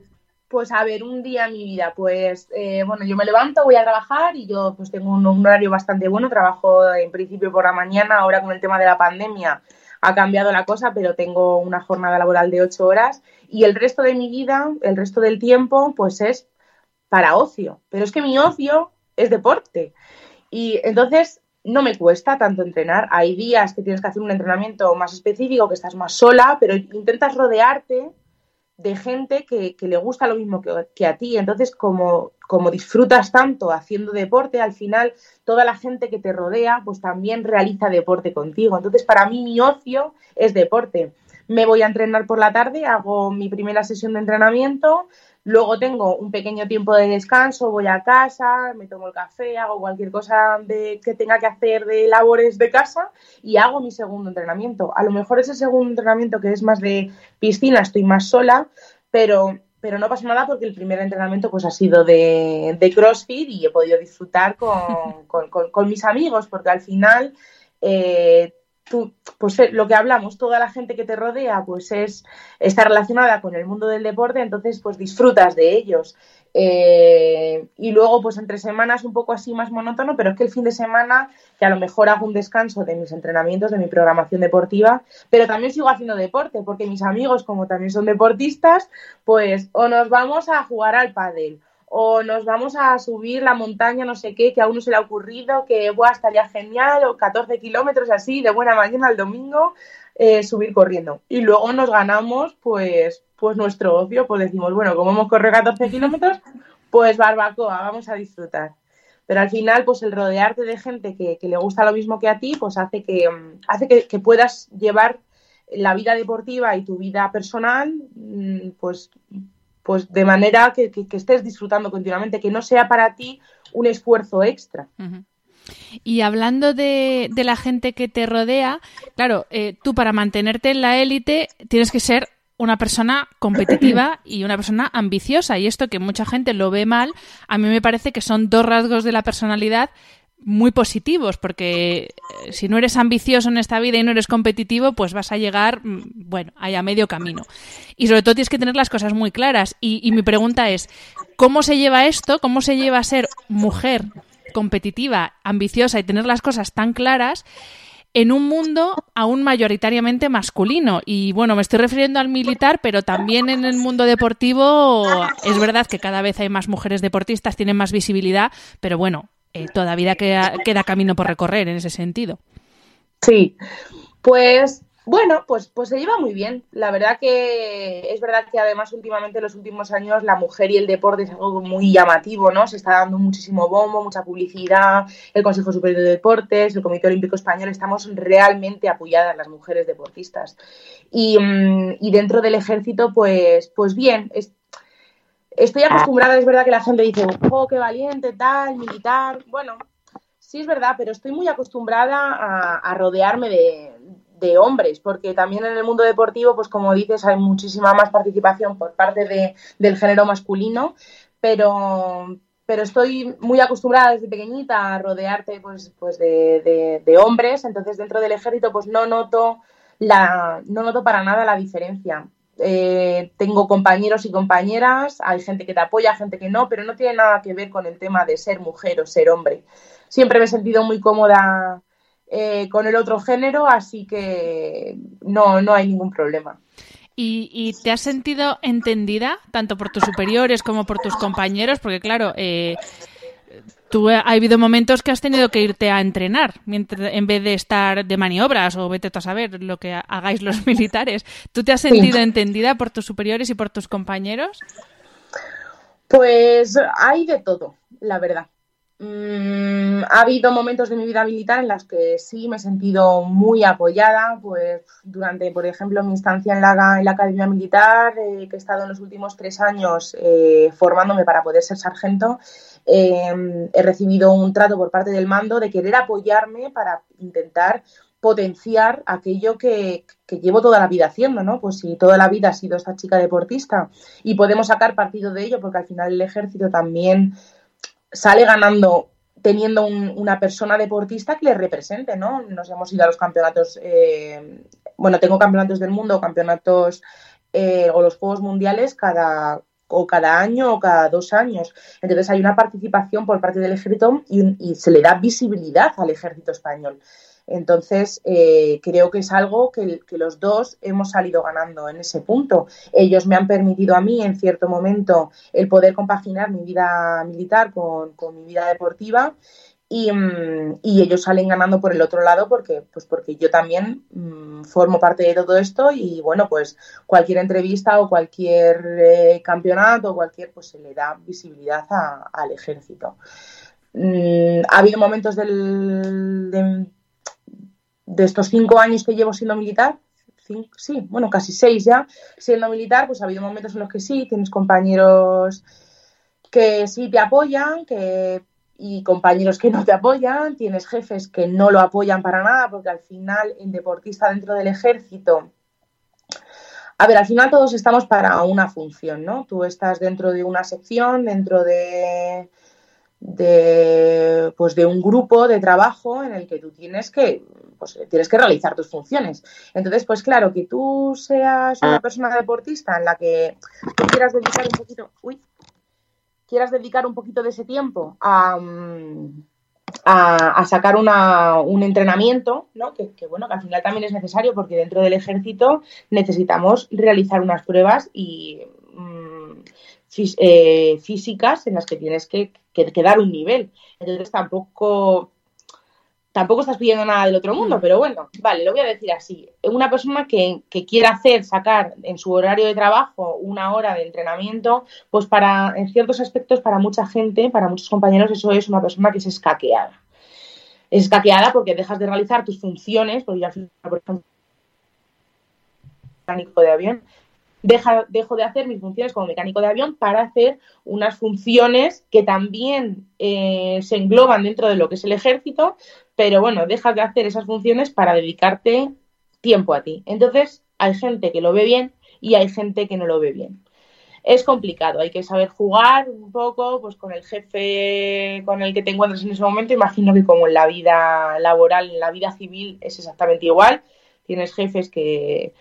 [SPEAKER 2] Pues a ver, un día en mi vida, pues eh, bueno, yo me levanto, voy a trabajar y yo pues tengo un, horario bastante bueno, trabajo en principio por la mañana, ahora con el tema de la pandemia ha cambiado la cosa, pero tengo una jornada laboral de ocho horas y el resto de mi vida, el resto del tiempo, pues es para ocio. Pero es que mi ocio es deporte. Y entonces no me cuesta tanto entrenar. Hay días que tienes que hacer un entrenamiento más específico, que estás más sola, pero intentas rodearte de gente que, le gusta lo mismo que, a ti. Entonces, como, como, disfrutas tanto haciendo deporte, al final toda la gente que te rodea, pues también realiza deporte contigo. Entonces, para mí mi ocio es deporte. Me voy a entrenar por la tarde, hago mi primera sesión de entrenamiento, Luego tengo un pequeño tiempo de descanso, voy a casa, me tomo el café, hago cualquier cosa de, que tenga que hacer de labores de casa y hago mi segundo entrenamiento. A lo mejor ese segundo entrenamiento que es más de piscina, estoy más sola, pero, pero no pasa nada porque el primer entrenamiento pues ha sido de, CrossFit y he podido disfrutar con, con, mis amigos porque al final... Eh, tú, pues eh, lo que hablamos, toda la gente que te rodea, pues es está relacionada con el mundo del deporte, entonces pues disfrutas de ellos. Eh, y luego, pues entre semanas un poco así más monótono, pero es que el fin de semana, que a lo mejor hago un descanso de mis entrenamientos, de mi programación deportiva, pero también sigo haciendo deporte, porque mis amigos, como también son deportistas, pues o nos vamos a jugar al pádel, o nos vamos a subir la montaña, no sé qué, que a uno se le ha ocurrido, que Buah, estaría genial, o 14 kilómetros así, de buena mañana al domingo, eh, subir corriendo. Y luego nos ganamos, pues, pues nuestro ocio, pues decimos, bueno, como hemos corrido 14 kilómetros, pues barbacoa, vamos a disfrutar. Pero al final, pues el rodearte de gente que, le gusta lo mismo que a ti, pues hace que, hace que puedas llevar la vida deportiva y tu vida personal, mm, pues pues de manera que, estés disfrutando continuamente, que no sea para ti un esfuerzo extra.
[SPEAKER 1] Y hablando de, la gente que te rodea, claro, eh, tú para mantenerte en la élite tienes que ser una persona competitiva y una persona ambiciosa. Y esto que mucha gente lo ve mal, a mí me parece que son dos rasgos de la personalidad muy positivos, porque eh, si no eres ambicioso en esta vida y no eres competitivo, pues vas a llegar, mm, bueno, ahí a medio camino. Y sobre todo tienes que tener las cosas muy claras. Y, mi pregunta es, ¿cómo se lleva esto? ¿Cómo se lleva a ser mujer competitiva, ambiciosa y tener las cosas tan claras? en un mundo aún mayoritariamente masculino. Y bueno, me estoy refiriendo al militar, pero también en el mundo deportivo es verdad que cada vez hay más mujeres deportistas, tienen más visibilidad, pero bueno, eh, todavía queda, camino por recorrer en ese sentido.
[SPEAKER 2] Sí, Pues bueno, pues, pues se lleva muy bien. La verdad que es verdad que además últimamente en los últimos años la mujer y el deporte es algo muy llamativo, ¿no? Se está dando muchísimo bombo, mucha publicidad, el Consejo Superior de Deportes, el Comité Olímpico Español, estamos realmente apoyadas las mujeres deportistas. Y, mm, y dentro del ejército, pues, pues bien, estoy acostumbrada, es verdad que la gente dice, oh, qué valiente, tal, militar. Bueno, sí es verdad, pero estoy muy acostumbrada a rodearme de, de hombres, porque también en el mundo deportivo, pues como dices, hay muchísima más participación por parte de, del género masculino, pero, pero estoy muy acostumbrada desde pequeñita a rodearte pues, pues de, de, hombres, entonces dentro del ejército pues no noto, la, no noto para nada la diferencia. Eh, tengo compañeros y compañeras, hay gente que te apoya, gente que no, pero no tiene nada que ver con el tema de ser mujer o ser hombre. Siempre me he sentido muy cómoda eh, con el otro género, así que no, no hay ningún problema.
[SPEAKER 1] ¿Y, te has sentido entendida tanto por tus superiores como por tus compañeros? Porque claro, eh, tú ha habido momentos que has tenido que irte a entrenar mientras, en vez de estar de maniobras o vete a saber lo que hagáis los militares. ¿Tú te has sentido entendida por tus superiores y por tus compañeros?
[SPEAKER 2] Pues hay de todo, la verdad. Mm, ha habido momentos de mi vida militar en los que sí me he sentido muy apoyada, pues durante, por ejemplo, mi instancia en la, en la Academia Militar, eh, que he estado en los últimos tres años eh, formándome para poder ser sargento, em, he recibido un trato por parte del mando de querer apoyarme para intentar potenciar aquello que, que, llevo toda la vida haciendo, ¿no? Pues si toda la vida ha sido esta chica deportista y podemos sacar partido de ello, porque al final el ejército también sale ganando teniendo una persona deportista que le represente, ¿no? Nos hemos ido a los campeonatos, eh, bueno, tengo campeonatos del mundo, campeonatos eh, o los Juegos Mundiales cada o cada año o cada dos años. Entonces hay una participación por parte del ejército y se le da visibilidad al ejército español. Entonces, eh, creo que es algo que, los dos hemos salido ganando en ese punto. Ellos me han permitido a mí, en cierto momento, el poder compaginar mi vida militar con, mi vida deportiva. Mm, y, ellos salen ganando por el otro lado porque, pues porque yo también mm, formo parte de todo esto y bueno, pues cualquier entrevista o cualquier eh, campeonato o cualquier, pues se le da visibilidad al ejército. Mm, ha habido momentos del, de estos cinco años que llevo siendo militar, sí, bueno, casi seis ya siendo militar, pues ha habido momentos en los que sí, tienes compañeros que sí te apoyan, que y compañeros que no te apoyan, tienes jefes que no lo apoyan para nada, porque al final, en deportista dentro del ejército, a ver, al final todos estamos para una función, ¿no? Tú estás dentro de una sección, dentro de, de, pues de un grupo de trabajo en el que tú tienes que pues tienes que realizar tus funciones. Entonces, pues claro, que tú seas una persona deportista en la que tú quieras dedicar un poquito, uy, quieras dedicar un poquito de ese tiempo a, a, sacar una, un entrenamiento, ¿no? Que, bueno, que al final también es necesario porque dentro del ejército necesitamos realizar unas pruebas y mm, eh, físicas en las que tienes que, que, dar un nivel. Entonces tampoco tampoco estás pidiendo nada del otro mundo, pero bueno, vale, lo voy a decir así. Una persona que, que, quiera hacer, sacar en su horario de trabajo una hora de entrenamiento, pues para, en ciertos aspectos, para mucha gente, para muchos compañeros, eso es una persona que es escaqueada. Es escaqueada porque dejas de realizar tus funciones, porque yo al final, por ejemplo, mecánico de avión, dejo de hacer mis funciones como mecánico de avión para hacer unas funciones que también eh, se engloban dentro de lo que es el ejército, pero bueno, dejas de hacer esas funciones para dedicarte tiempo a ti. Entonces, hay gente que lo ve bien y hay gente que no lo ve bien. Es complicado, hay que saber jugar un poco pues con el jefe con el que te encuentras en ese momento. Imagino que como en la vida laboral, en la vida civil es exactamente igual. Tienes jefes que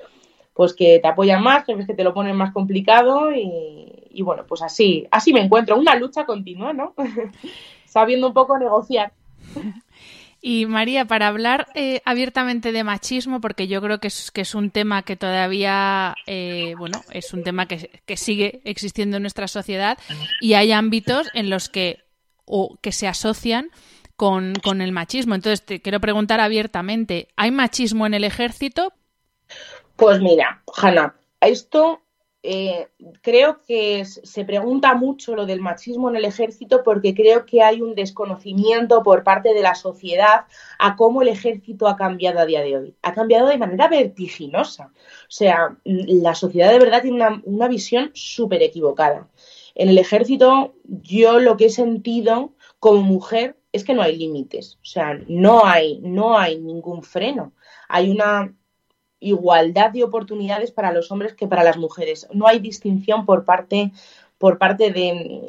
[SPEAKER 2] pues que te apoyan más, jefes que te lo ponen más complicado y, y bueno, pues así, así me encuentro, una lucha continua, ¿no? Sabiendo un poco negociar.
[SPEAKER 1] Y María, para hablar eh, abiertamente de machismo, porque yo creo que es, que es un tema que todavía, eh, bueno, es un tema que, que, sigue existiendo en nuestra sociedad y hay ámbitos en los que, o que se asocian con, con el machismo. Entonces, te quiero preguntar abiertamente, ¿hay machismo en el ejército?
[SPEAKER 2] Pues mira, Hanna, esto eh, creo que se pregunta mucho lo del machismo en el ejército porque creo que hay un desconocimiento por parte de la sociedad a cómo el ejército ha cambiado a día de hoy. Ha cambiado de manera vertiginosa. O sea, la sociedad de verdad tiene una, una visión súper equivocada. En el ejército yo lo que he sentido como mujer es que no hay límites. O sea, no hay, no hay ningún freno. Hay una igualdad de oportunidades para los hombres que para las mujeres. No hay distinción por parte, por parte de,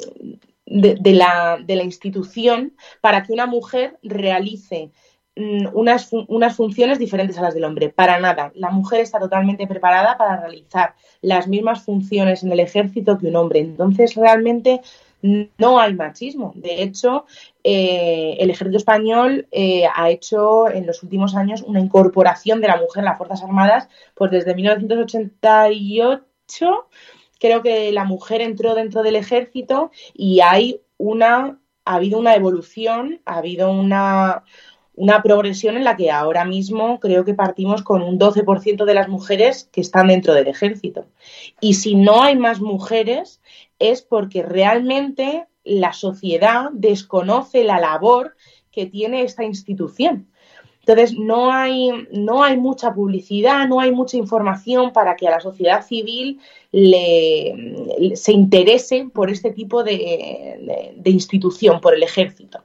[SPEAKER 2] de, la, de la, institución para que una mujer realice mm, unas, unas, funciones diferentes a las del hombre. Para nada. La mujer está totalmente preparada para realizar las mismas funciones en el ejército que un hombre. Entonces, realmente no hay machismo. De hecho, eh, el ejército español eh, ha hecho en los últimos años una incorporación de la mujer en las Fuerzas Armadas, pues desde 1988 creo que la mujer entró dentro del ejército y hay una, ha habido una evolución, ha habido una, una progresión en la que ahora mismo creo que partimos con un 12% de las mujeres que están dentro del ejército. Y si no hay más mujeres es porque realmente la sociedad desconoce la labor que tiene esta institución. Entonces, no hay, no hay mucha publicidad, no hay mucha información para que a la sociedad civil le, se interese por este tipo de, de institución, por el ejército.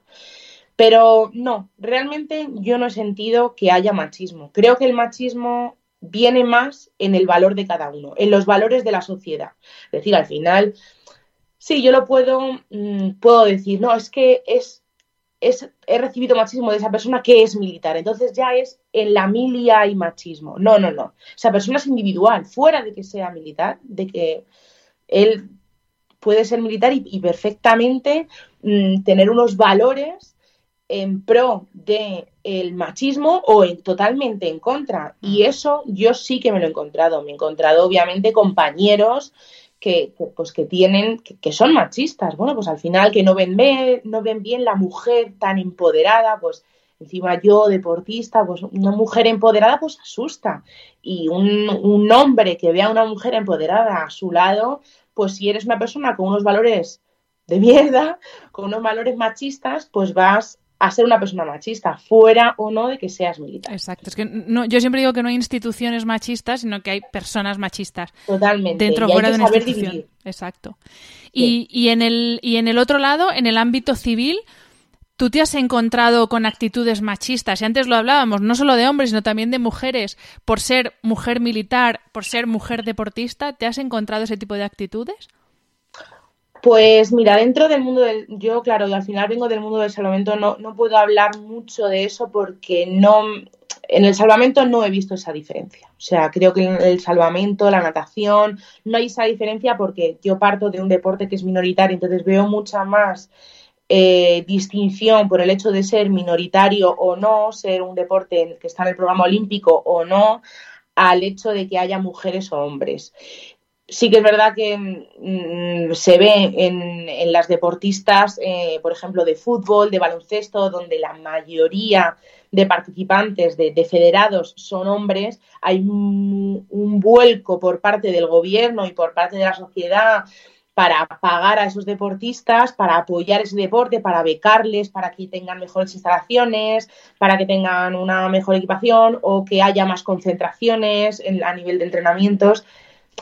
[SPEAKER 2] Pero no, realmente yo no he sentido que haya machismo. Creo que el machismo viene más en el valor de cada uno, en los valores de la sociedad. Es decir, al final, sí, yo lo puedo, mm, puedo decir, no, es que es, es, he recibido machismo de esa persona que es militar, entonces ya es en la milia y machismo. No, no, no. Esa persona es individual, fuera de que sea militar, de que él puede ser militar y, perfectamente mm, tener unos valores en pro del el machismo o en, totalmente en contra. Y eso yo sí que me lo he encontrado. Me he encontrado, obviamente, compañeros que, pues, que tienen, que, son machistas. Bueno, pues al final que no ven, no ven bien la mujer tan empoderada, pues encima yo, deportista, pues una mujer empoderada, pues asusta. Y un, un hombre que vea a una mujer empoderada a su lado, pues si eres una persona con unos valores de mierda, con unos valores machistas, pues vas a ser una persona machista, fuera o no de que seas militar.
[SPEAKER 1] Exacto. Es que no, yo siempre digo que no hay instituciones machistas, sino que hay personas machistas.
[SPEAKER 2] Totalmente.
[SPEAKER 1] Dentro o fuera de una institución. Exacto. Y, y, en el, y en el otro lado, en el ámbito civil, ¿Tú te has encontrado con actitudes machistas? Y antes lo hablábamos, no solo de hombres, sino también de mujeres. Por ser mujer militar, por ser mujer deportista, ¿te has encontrado ese tipo de actitudes?
[SPEAKER 2] Pues mira, dentro del mundo del, yo claro, al final vengo del mundo del salvamento, no, no puedo hablar mucho de eso porque no, en el salvamento no he visto esa diferencia. O sea, creo que en el salvamento, la natación, no hay esa diferencia porque yo parto de un deporte que es minoritario, entonces veo mucha más eh, distinción por el hecho de ser minoritario o no, ser un deporte que está en el programa olímpico o no, al hecho de que haya mujeres o hombres sí que es verdad que mm, se ve en, las deportistas, eh, por ejemplo, de fútbol, de baloncesto, donde la mayoría de participantes, de, federados, son hombres, hay un, vuelco por parte del gobierno y por parte de la sociedad para pagar a esos deportistas, para apoyar ese deporte, para becarles, para que tengan mejores instalaciones, para que tengan una mejor equipación o que haya más concentraciones a nivel de entrenamientos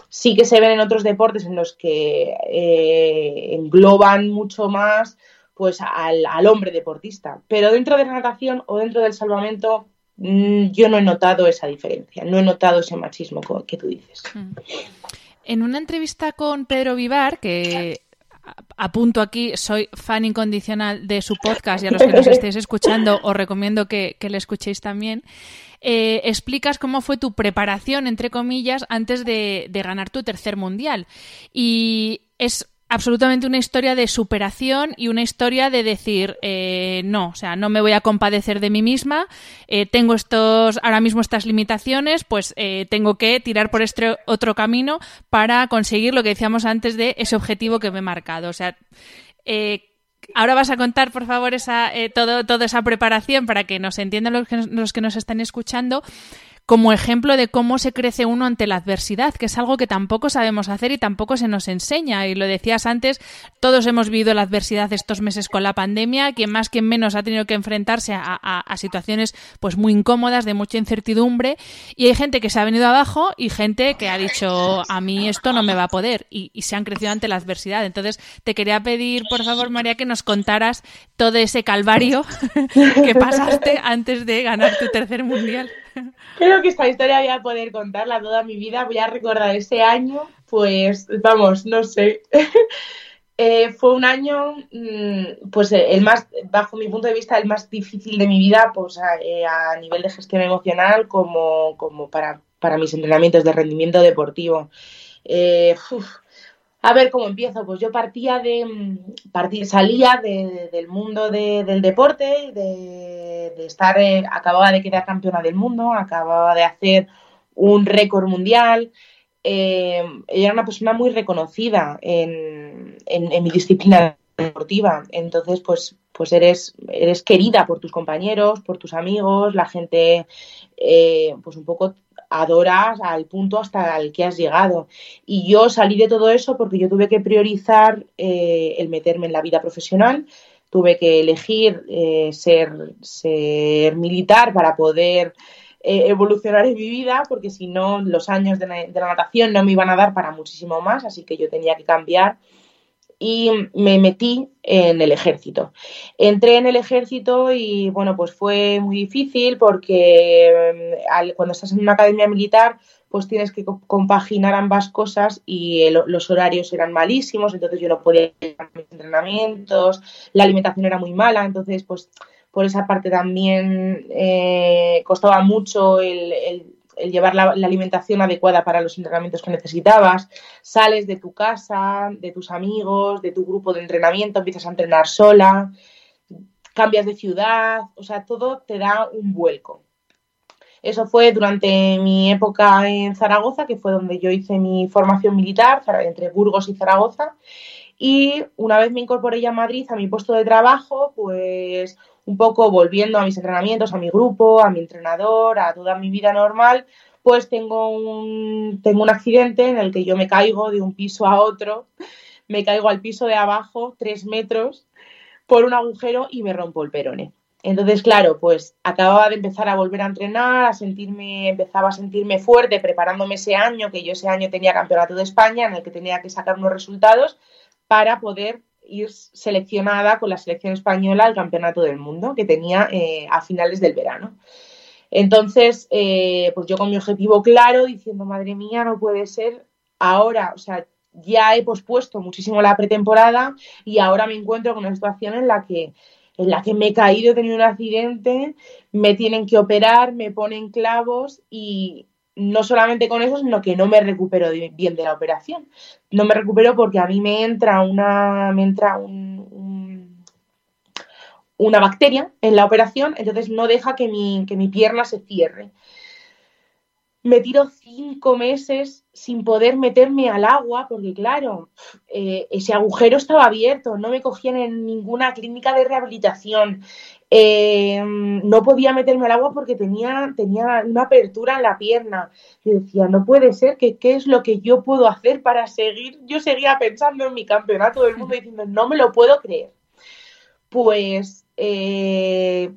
[SPEAKER 2] sí que se ven en otros deportes en los que eh, engloban mucho más pues al, hombre deportista. Pero dentro de la natación o dentro del salvamento mm, yo no he notado esa diferencia, no he notado ese machismo que tú dices. Mm.
[SPEAKER 1] En una entrevista con Pedro Vivar, que apunto aquí, soy fan incondicional de su podcast y a los que nos estéis escuchando os recomiendo que, que le escuchéis también. Eh, explicas cómo fue tu preparación, entre comillas, antes de, ganar tu tercer mundial. Y es absolutamente una historia de superación y una historia de decir eh, no, o sea, no me voy a compadecer de mí misma, eh, tengo estos, ahora mismo estas limitaciones, pues tengo que tirar por este otro camino para conseguir lo que decíamos antes de ese objetivo que me he marcado. O sea, Ahora vas a contar, por favor, esa, eh, todo, toda esa preparación para que nos entiendan los que, los que nos están escuchando como ejemplo de cómo se crece uno ante la adversidad, que es algo que tampoco sabemos hacer y tampoco se nos enseña. Y lo decías antes, todos hemos vivido la adversidad estos meses con la pandemia, quien más, quien menos ha tenido que enfrentarse a, situaciones pues muy incómodas, de mucha incertidumbre, y hay gente que se ha venido abajo y gente que ha dicho, a mí esto no me va a poder, y, y se han crecido ante la adversidad. Entonces, te quería pedir, por favor, María, que nos contaras todo ese calvario que pasaste antes de ganar tu tercer mundial.
[SPEAKER 2] Creo que esta historia voy a poder contarla toda mi vida. Voy a recordar ese año, pues vamos, no sé. Eh, fue un año, mm, pues el más, bajo mi punto de vista, el más difícil de mi vida, pues a, eh, nivel de gestión emocional como, como para, para mis entrenamientos de rendimiento deportivo. Eh, a ver cómo empiezo. Pues yo partía de. Mm, salía del mundo del deporte, de, estar. Eh, acababa de quedar campeona del mundo, acababa de hacer un récord mundial. Eh, era una persona muy reconocida en, mi disciplina deportiva. Entonces, pues, pues eres, eres querida por tus compañeros, por tus amigos, la gente, eh, pues un poco adoras al punto hasta el que has llegado. Y yo salí de todo eso porque yo tuve que priorizar eh, el meterme en la vida profesional, tuve que elegir eh, ser, ser militar para poder eh, evolucionar en mi vida, porque si no, los años de la natación no me iban a dar para muchísimo más, así que yo tenía que cambiar y me metí en el ejército. Entré en el ejército y bueno, pues fue muy difícil porque mm, cuando estás en una academia militar pues tienes que compaginar ambas cosas y los horarios eran malísimos, entonces yo no podía ir a mis entrenamientos, la alimentación era muy mala, entonces pues por esa parte también eh, costaba mucho el el llevar la, alimentación adecuada para los entrenamientos que necesitabas, sales de tu casa, de tus amigos, de tu grupo de entrenamiento, empiezas a entrenar sola, cambias de ciudad, o sea, todo te da un vuelco. Eso fue durante mi época en Zaragoza, que fue donde yo hice mi formación militar, entre Burgos y Zaragoza. Y una vez me incorporé a Madrid, a mi puesto de trabajo, pues un poco volviendo a mis entrenamientos, a mi grupo, a mi entrenador, a toda mi vida normal, pues tengo un, tengo un accidente en el que yo me caigo de un piso a otro, me caigo al piso de abajo, tres metros, por un agujero y me rompo el perone. Entonces, claro, pues acababa de empezar a volver a entrenar, a sentirme, empezaba a sentirme fuerte preparándome ese año, que yo ese año tenía campeonato de España, en el que tenía que sacar unos resultados para poder ir seleccionada con la selección española al Campeonato del Mundo que tenía eh, a finales del verano. Entonces, eh, pues yo con mi objetivo claro, diciendo, madre mía, no puede ser ahora, o sea, ya he pospuesto muchísimo la pretemporada y ahora me encuentro con una situación en la que en la que me he caído, he tenido un accidente, me tienen que operar, me ponen clavos y, no solamente con eso, sino que no me recupero bien de la operación. No me recupero porque a mí me entra una, me entra una bacteria en la operación, entonces no deja que mi, que mi pierna se cierre. Me tiro cinco meses sin poder meterme al agua, porque claro, eh, ese agujero estaba abierto, no me cogían en ninguna clínica de rehabilitación, eh, no podía meterme al agua porque tenía, tenía una apertura en la pierna. Y decía, no puede ser, que qué es lo que yo puedo hacer para seguir. Yo seguía pensando en mi campeonato del mundo diciendo, no me lo puedo creer. Pues eh,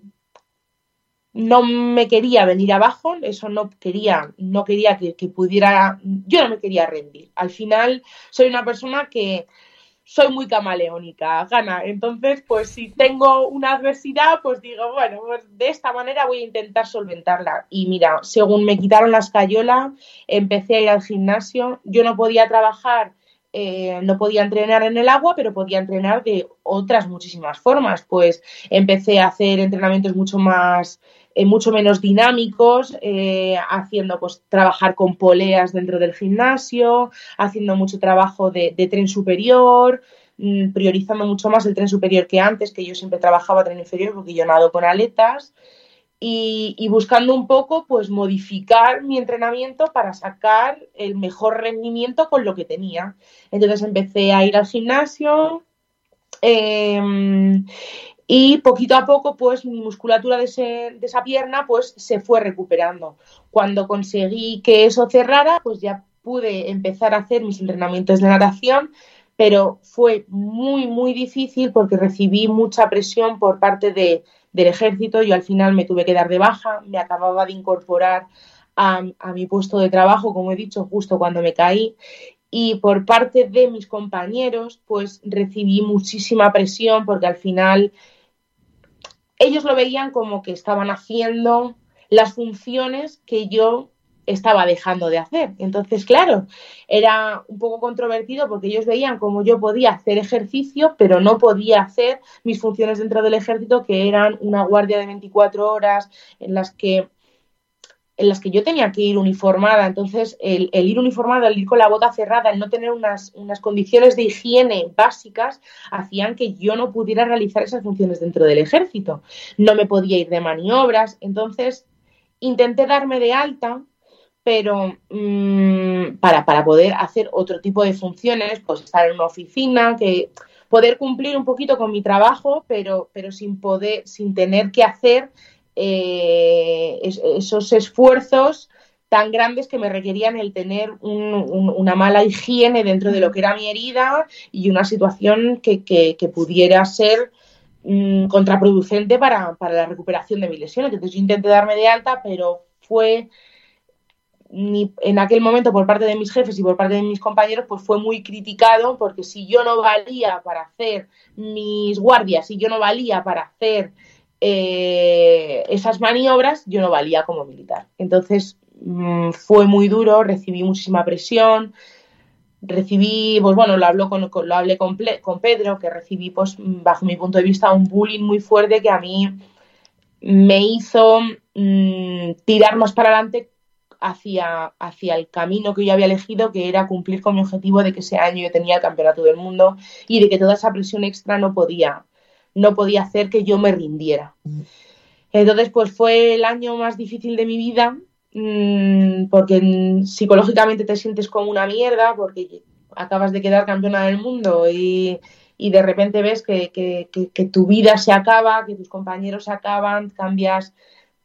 [SPEAKER 2] no me quería venir abajo, eso no quería, no quería que, pudiera, yo no me quería rendir. Al final soy una persona que soy muy camaleónica, gana. Entonces, pues si tengo una adversidad, pues digo, bueno, pues de esta manera voy a intentar solventarla. Y mira, según me quitaron la escayola, empecé a ir al gimnasio. Yo no podía trabajar, eh, no podía entrenar en el agua, pero podía entrenar de otras muchísimas formas. Pues empecé a hacer entrenamientos mucho más eh, mucho menos dinámicos, eh, haciendo pues trabajar con poleas dentro del gimnasio, haciendo mucho trabajo de, tren superior, mm, priorizando mucho más el tren superior que antes, que yo siempre trabajaba tren inferior porque yo nado con aletas. Y, buscando un poco, pues modificar mi entrenamiento para sacar el mejor rendimiento con lo que tenía. Entonces empecé a ir al gimnasio, Em, y poquito a poco, pues mi musculatura de, esa pierna, pues se fue recuperando. Cuando conseguí que eso cerrara, pues ya pude empezar a hacer mis entrenamientos de natación, pero fue muy, muy difícil porque recibí mucha presión por parte de, del ejército. Yo al final me tuve que dar de baja, me acababa de incorporar a, a mi puesto de trabajo, como he dicho, justo cuando me caí y por parte de mis compañeros pues recibí muchísima presión porque al final ellos lo veían como que estaban haciendo las funciones que yo estaba dejando de hacer. Entonces, claro, era un poco controvertido porque ellos veían como yo podía hacer ejercicio, pero no podía hacer mis funciones dentro del ejército, que eran una guardia de 24 horas en las que en las que yo tenía que ir uniformada. Entonces, el, ir uniformada, el ir con la bota cerrada, el no tener unas, unas, condiciones de higiene básicas, hacían que yo no pudiera realizar esas funciones dentro del ejército. No me podía ir de maniobras. Entonces, intenté darme de alta, pero mmm, para, para poder hacer otro tipo de funciones, pues estar en una oficina, que poder cumplir un poquito con mi trabajo, pero, pero sin poder, sin tener que hacer eh, esos esfuerzos tan grandes que me requerían el tener una mala higiene dentro de lo que era mi herida y una situación que, pudiera ser mm, contraproducente para, la recuperación de mi lesión. Entonces yo intenté darme de alta, pero fue en aquel momento por parte de mis jefes y por parte de mis compañeros, pues fue muy criticado porque si yo no valía para hacer mis guardias, si yo no valía para hacer eh, esas maniobras yo no valía como militar. Entonces mm, fue muy duro, recibí muchísima presión, recibí, pues bueno, lo, hablo con, lo hablé con, Pedro, que recibí, pues bajo mi punto de vista, un bullying muy fuerte que a mí me hizo mm, tirar más para adelante hacia, hacia el camino que yo había elegido, que era cumplir con mi objetivo de que ese año yo tenía el campeonato del mundo y de que toda esa presión extra no podía, no podía hacer que yo me rindiera. Entonces, pues fue el año más difícil de mi vida, mmm, porque psicológicamente te sientes como una mierda, porque acabas de quedar campeona del mundo y, y de repente ves que, que, que, que, tu vida se acaba, que tus compañeros se acaban, cambias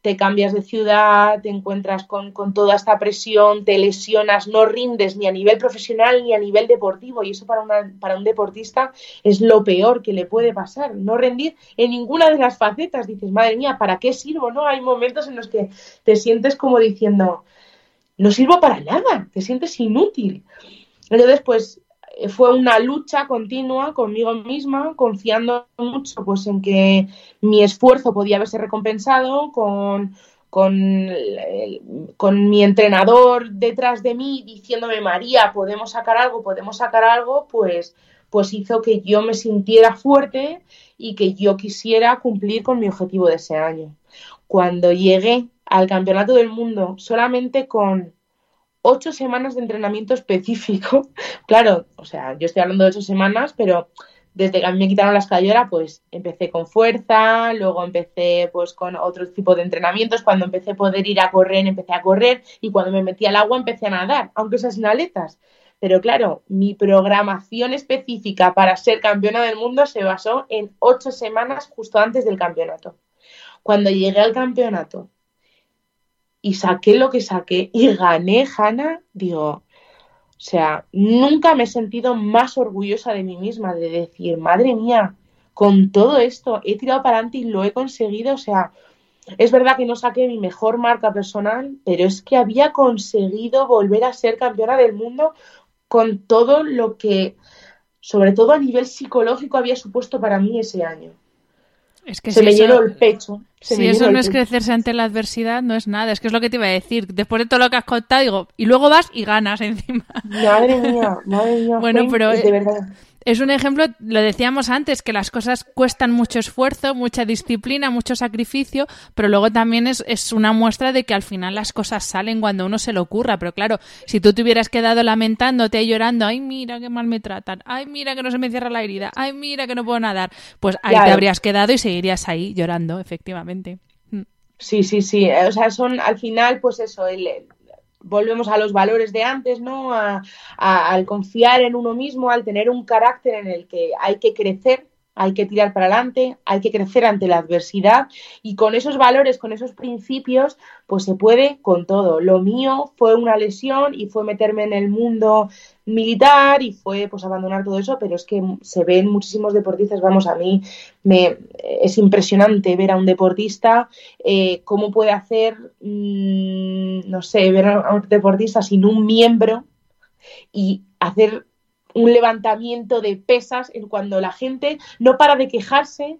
[SPEAKER 2] te cambias de ciudad, te encuentras con, toda esta presión, te lesionas, no rindes ni a nivel profesional ni a nivel deportivo y eso para, para un deportista es lo peor que le puede pasar, no rendir en ninguna de las facetas. Dices, madre mía, ¿para qué sirvo? No, hay momentos en los que te sientes como diciendo, no sirvo para nada, te sientes inútil. Entonces, pues fue una lucha continua conmigo misma, confiando mucho pues, en que mi esfuerzo podía verse recompensado, con, con, con, mi entrenador detrás de mí diciéndome, María, podemos sacar algo, podemos sacar algo, pues, pues hizo que yo me sintiera fuerte y que yo quisiera cumplir con mi objetivo de ese año. Cuando llegué al Campeonato del Mundo solamente con ocho semanas de entrenamiento específico. claro, o sea, yo estoy hablando de ocho semanas, pero desde que a mí me quitaron la escayera, pues empecé con fuerza, luego empecé pues con otro tipo de entrenamientos, cuando empecé a poder ir a correr, empecé a correr y cuando me metí al agua empecé a nadar, aunque sea sin aletas. Pero claro, mi programación específica para ser campeona del mundo se basó en ocho semanas justo antes del campeonato. Cuando llegué al campeonato y saqué lo que saqué y gané, Hanna, digo, o sea, nunca me he sentido más orgullosa de mí misma, de decir, madre mía, con todo esto he tirado para adelante y lo he conseguido, o sea, es verdad que no saqué mi mejor marca personal, pero es que había conseguido volver a ser campeona del mundo con todo lo que, sobre todo a nivel psicológico, había supuesto para mí ese año. Es que se me llenó el pecho.
[SPEAKER 1] si eso no es crecerse ante la adversidad, no es nada. Es que es lo que te iba a decir. Después de todo lo que has contado, digo, y luego vas y ganas encima.
[SPEAKER 2] Madre mía, madre mía.
[SPEAKER 1] Bueno, pero de verdad es un ejemplo, lo decíamos antes, que las cosas cuestan mucho esfuerzo, mucha disciplina, mucho sacrificio, pero luego también es, es, una muestra de que al final las cosas salen cuando uno se lo ocurra. Pero claro, si tú te hubieras quedado lamentándote y llorando, ay, mira qué mal me tratan, ay, mira que no se me cierra la herida, ay, mira que no puedo nadar, pues ahí te habrías quedado y seguirías ahí llorando, efectivamente.
[SPEAKER 2] Mm. Sí, sí, sí. O sea, son al final, pues eso, el, volvemos a los valores de antes, ¿no? A, al confiar en uno mismo, al tener un carácter en el que hay que crecer, hay que tirar para adelante, hay que crecer ante la adversidad y con esos valores, con esos principios, pues se puede con todo. Lo mío fue una lesión y fue meterme en el mundo militar y fue pues abandonar todo eso, pero es que se ven muchísimos deportistas, vamos, a mí me es impresionante ver a un deportista eh, cómo puede hacer, mm, no sé, ver a un deportista sin un miembro y hacer un levantamiento de pesas en cuando la gente no para de quejarse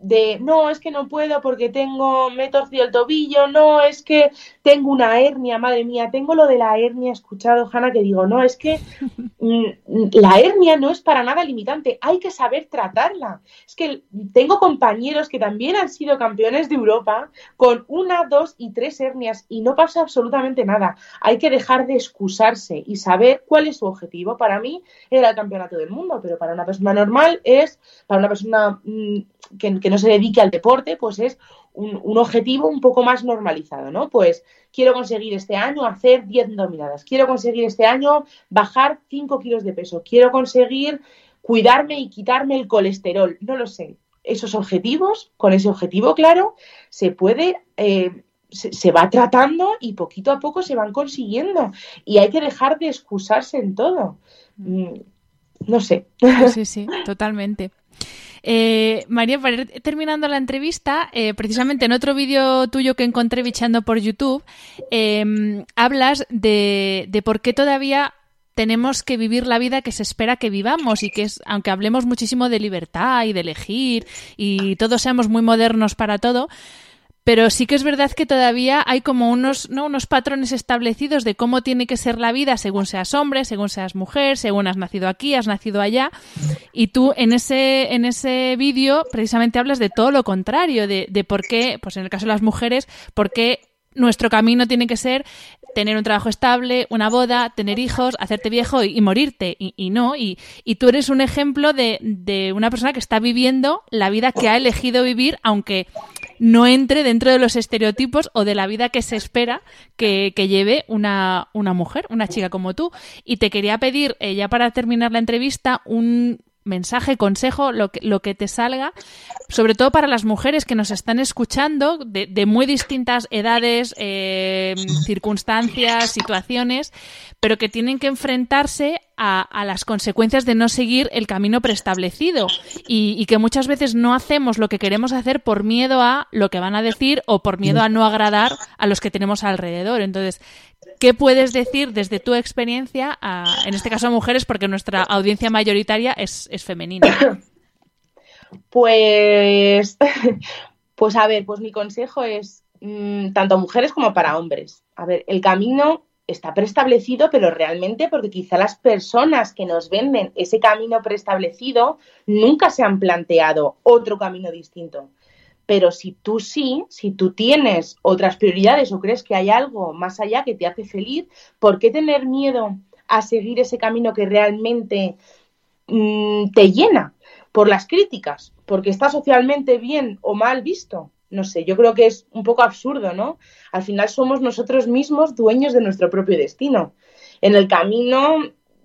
[SPEAKER 2] de no, es que no puedo porque tengo, me he torcido el tobillo, no, es que tengo una hernia, madre mía, tengo lo de la hernia, escuchado, Hanna, que digo, no, es que mm, la hernia no es para nada limitante, hay que saber tratarla. Es que tengo compañeros que también han sido campeones de Europa con una, dos y tres hernias y no pasa absolutamente nada. Hay que dejar de excusarse y saber cuál es su objetivo. Para mí era el campeonato del mundo, pero para una persona normal es, para una persona mm, que, que no se dedique al deporte, pues es un, objetivo un poco más normalizado, ¿no? Pues quiero conseguir este año hacer 10 dominadas, quiero conseguir este año bajar 5 kilos de peso, quiero conseguir cuidarme y quitarme el colesterol, no lo sé. Esos objetivos, con ese objetivo claro, se puede, eh, se, va tratando y poquito a poco se van consiguiendo. Y hay que dejar de excusarse en todo. Mm, no sé.
[SPEAKER 1] Sí, sí, totalmente. Eh, María, para ir terminando la entrevista, eh, precisamente en otro vídeo tuyo que encontré bichando por YouTube, em, hablas de, de por qué todavía tenemos que vivir la vida que se espera que vivamos y que es, aunque hablemos muchísimo de libertad y de elegir y todos seamos muy modernos para todo, pero sí que es verdad que todavía hay como unos, ¿no? unos patrones establecidos de cómo tiene que ser la vida según seas hombre, según seas mujer, según has nacido aquí, has nacido allá. Y tú en ese, en ese vídeo precisamente hablas de todo lo contrario, de, de por qué, pues en el caso de las mujeres, por qué nuestro camino tiene que ser tener un trabajo estable, una boda, tener hijos, hacerte viejo y, morirte. Y, no, y, y, tú eres un ejemplo de, de, una persona que está viviendo la vida que ha elegido vivir, aunque no entre dentro de los estereotipos o de la vida que se espera que, que lleve una, una, mujer, una chica como tú. Y te quería pedir, eh, ya para terminar la entrevista, un, mensaje, consejo, lo que, lo que te salga, sobre todo para las mujeres que nos están escuchando de, de muy distintas edades, eh, circunstancias, situaciones, pero que tienen que enfrentarse a, a, las consecuencias de no seguir el camino preestablecido y, y, que muchas veces no hacemos lo que queremos hacer por miedo a lo que van a decir o por miedo a no agradar a los que tenemos alrededor. Entonces, ¿Qué puedes decir desde tu experiencia, en este caso a mujeres, porque nuestra audiencia mayoritaria es, femenina?
[SPEAKER 2] Pues, pues a ver, pues mi consejo es mmm, tanto a mujeres como para hombres. A ver, el camino está preestablecido, pero realmente porque quizá las personas que nos venden ese camino preestablecido nunca se han planteado otro camino distinto. Pero si tú sí, si tú tienes otras prioridades o crees que hay algo más allá que te hace feliz, ¿por qué tener miedo a seguir ese camino que realmente mmm, te llena? Por las críticas, porque está socialmente bien o mal visto. No sé, yo creo que es un poco absurdo, ¿no? Al final somos nosotros mismos dueños de nuestro propio destino. En el camino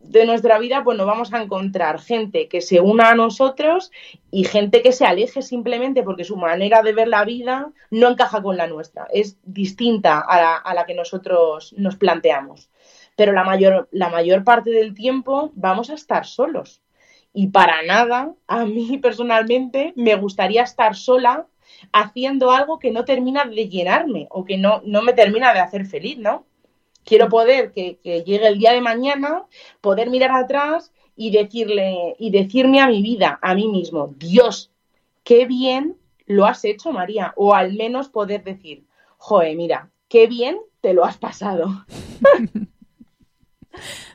[SPEAKER 2] de nuestra vida, pues nos vamos a encontrar gente que se una a nosotros y gente que se aleje simplemente porque su manera de ver la vida no encaja con la nuestra, es distinta a la, a la que nosotros nos planteamos. Pero la mayor, la mayor parte del tiempo vamos a estar solos. Y para nada, a mí personalmente, me gustaría estar sola haciendo algo que no termina de llenarme o que no, no me termina de hacer feliz, ¿no? Quiero poder que, llegue el día de mañana, poder mirar atrás y decirle y decirme a mi vida, a mí mismo, Dios, qué bien lo has hecho, María, o al menos poder decir, joe, mira, qué bien te lo has pasado.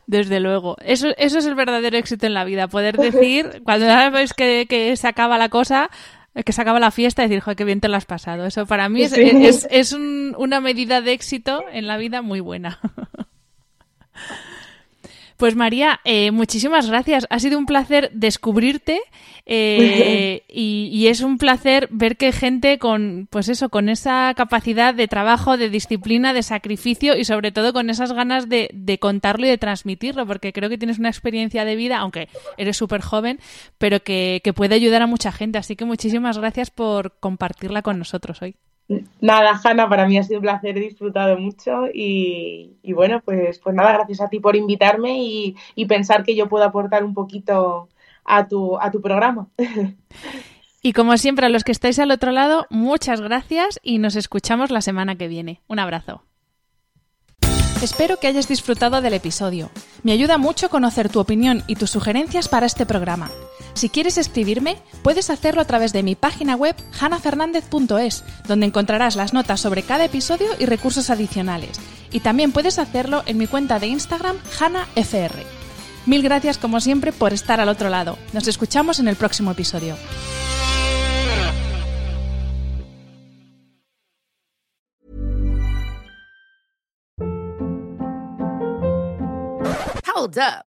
[SPEAKER 1] Desde luego. Eso, eso es el verdadero éxito en la vida. Poder decir, cuando sabes que, que se acaba la cosa, que se acaba la fiesta y decir, joder, qué bien te lo has pasado. Eso para mí es, es, es un, una medida de éxito en la vida muy buena. Pues María, eh, muchísimas gracias. Ha sido un placer descubrirte eh, y, es un placer ver que gente con, pues eso, con esa capacidad de trabajo, de disciplina, de sacrificio y sobre todo con esas ganas de, contarlo y de transmitirlo, porque creo que tienes una experiencia de vida, aunque eres súper joven, pero que, que puede ayudar a mucha gente. Así que muchísimas gracias por compartirla con nosotros hoy.
[SPEAKER 2] Nada, Hanna, para mí ha sido un placer, he disfrutado mucho y, bueno, pues, pues nada, gracias a ti por invitarme y, pensar que yo puedo aportar un poquito a tu, a tu programa.
[SPEAKER 1] Y como siempre, a los que estáis al otro lado, muchas gracias y nos escuchamos la semana que viene. Un abrazo. Espero que hayas disfrutado del episodio. Me ayuda mucho conocer tu opinión y tus sugerencias para este programa. Si quieres escribirme, puedes hacerlo a través de mi página web hanafernandez.es, donde encontrarás las notas sobre cada episodio y recursos adicionales. Y también puedes hacerlo en mi cuenta de Instagram hanafr. Mil gracias como siempre por estar al otro lado. Nos escuchamos en el próximo episodio.
[SPEAKER 3] Hold up.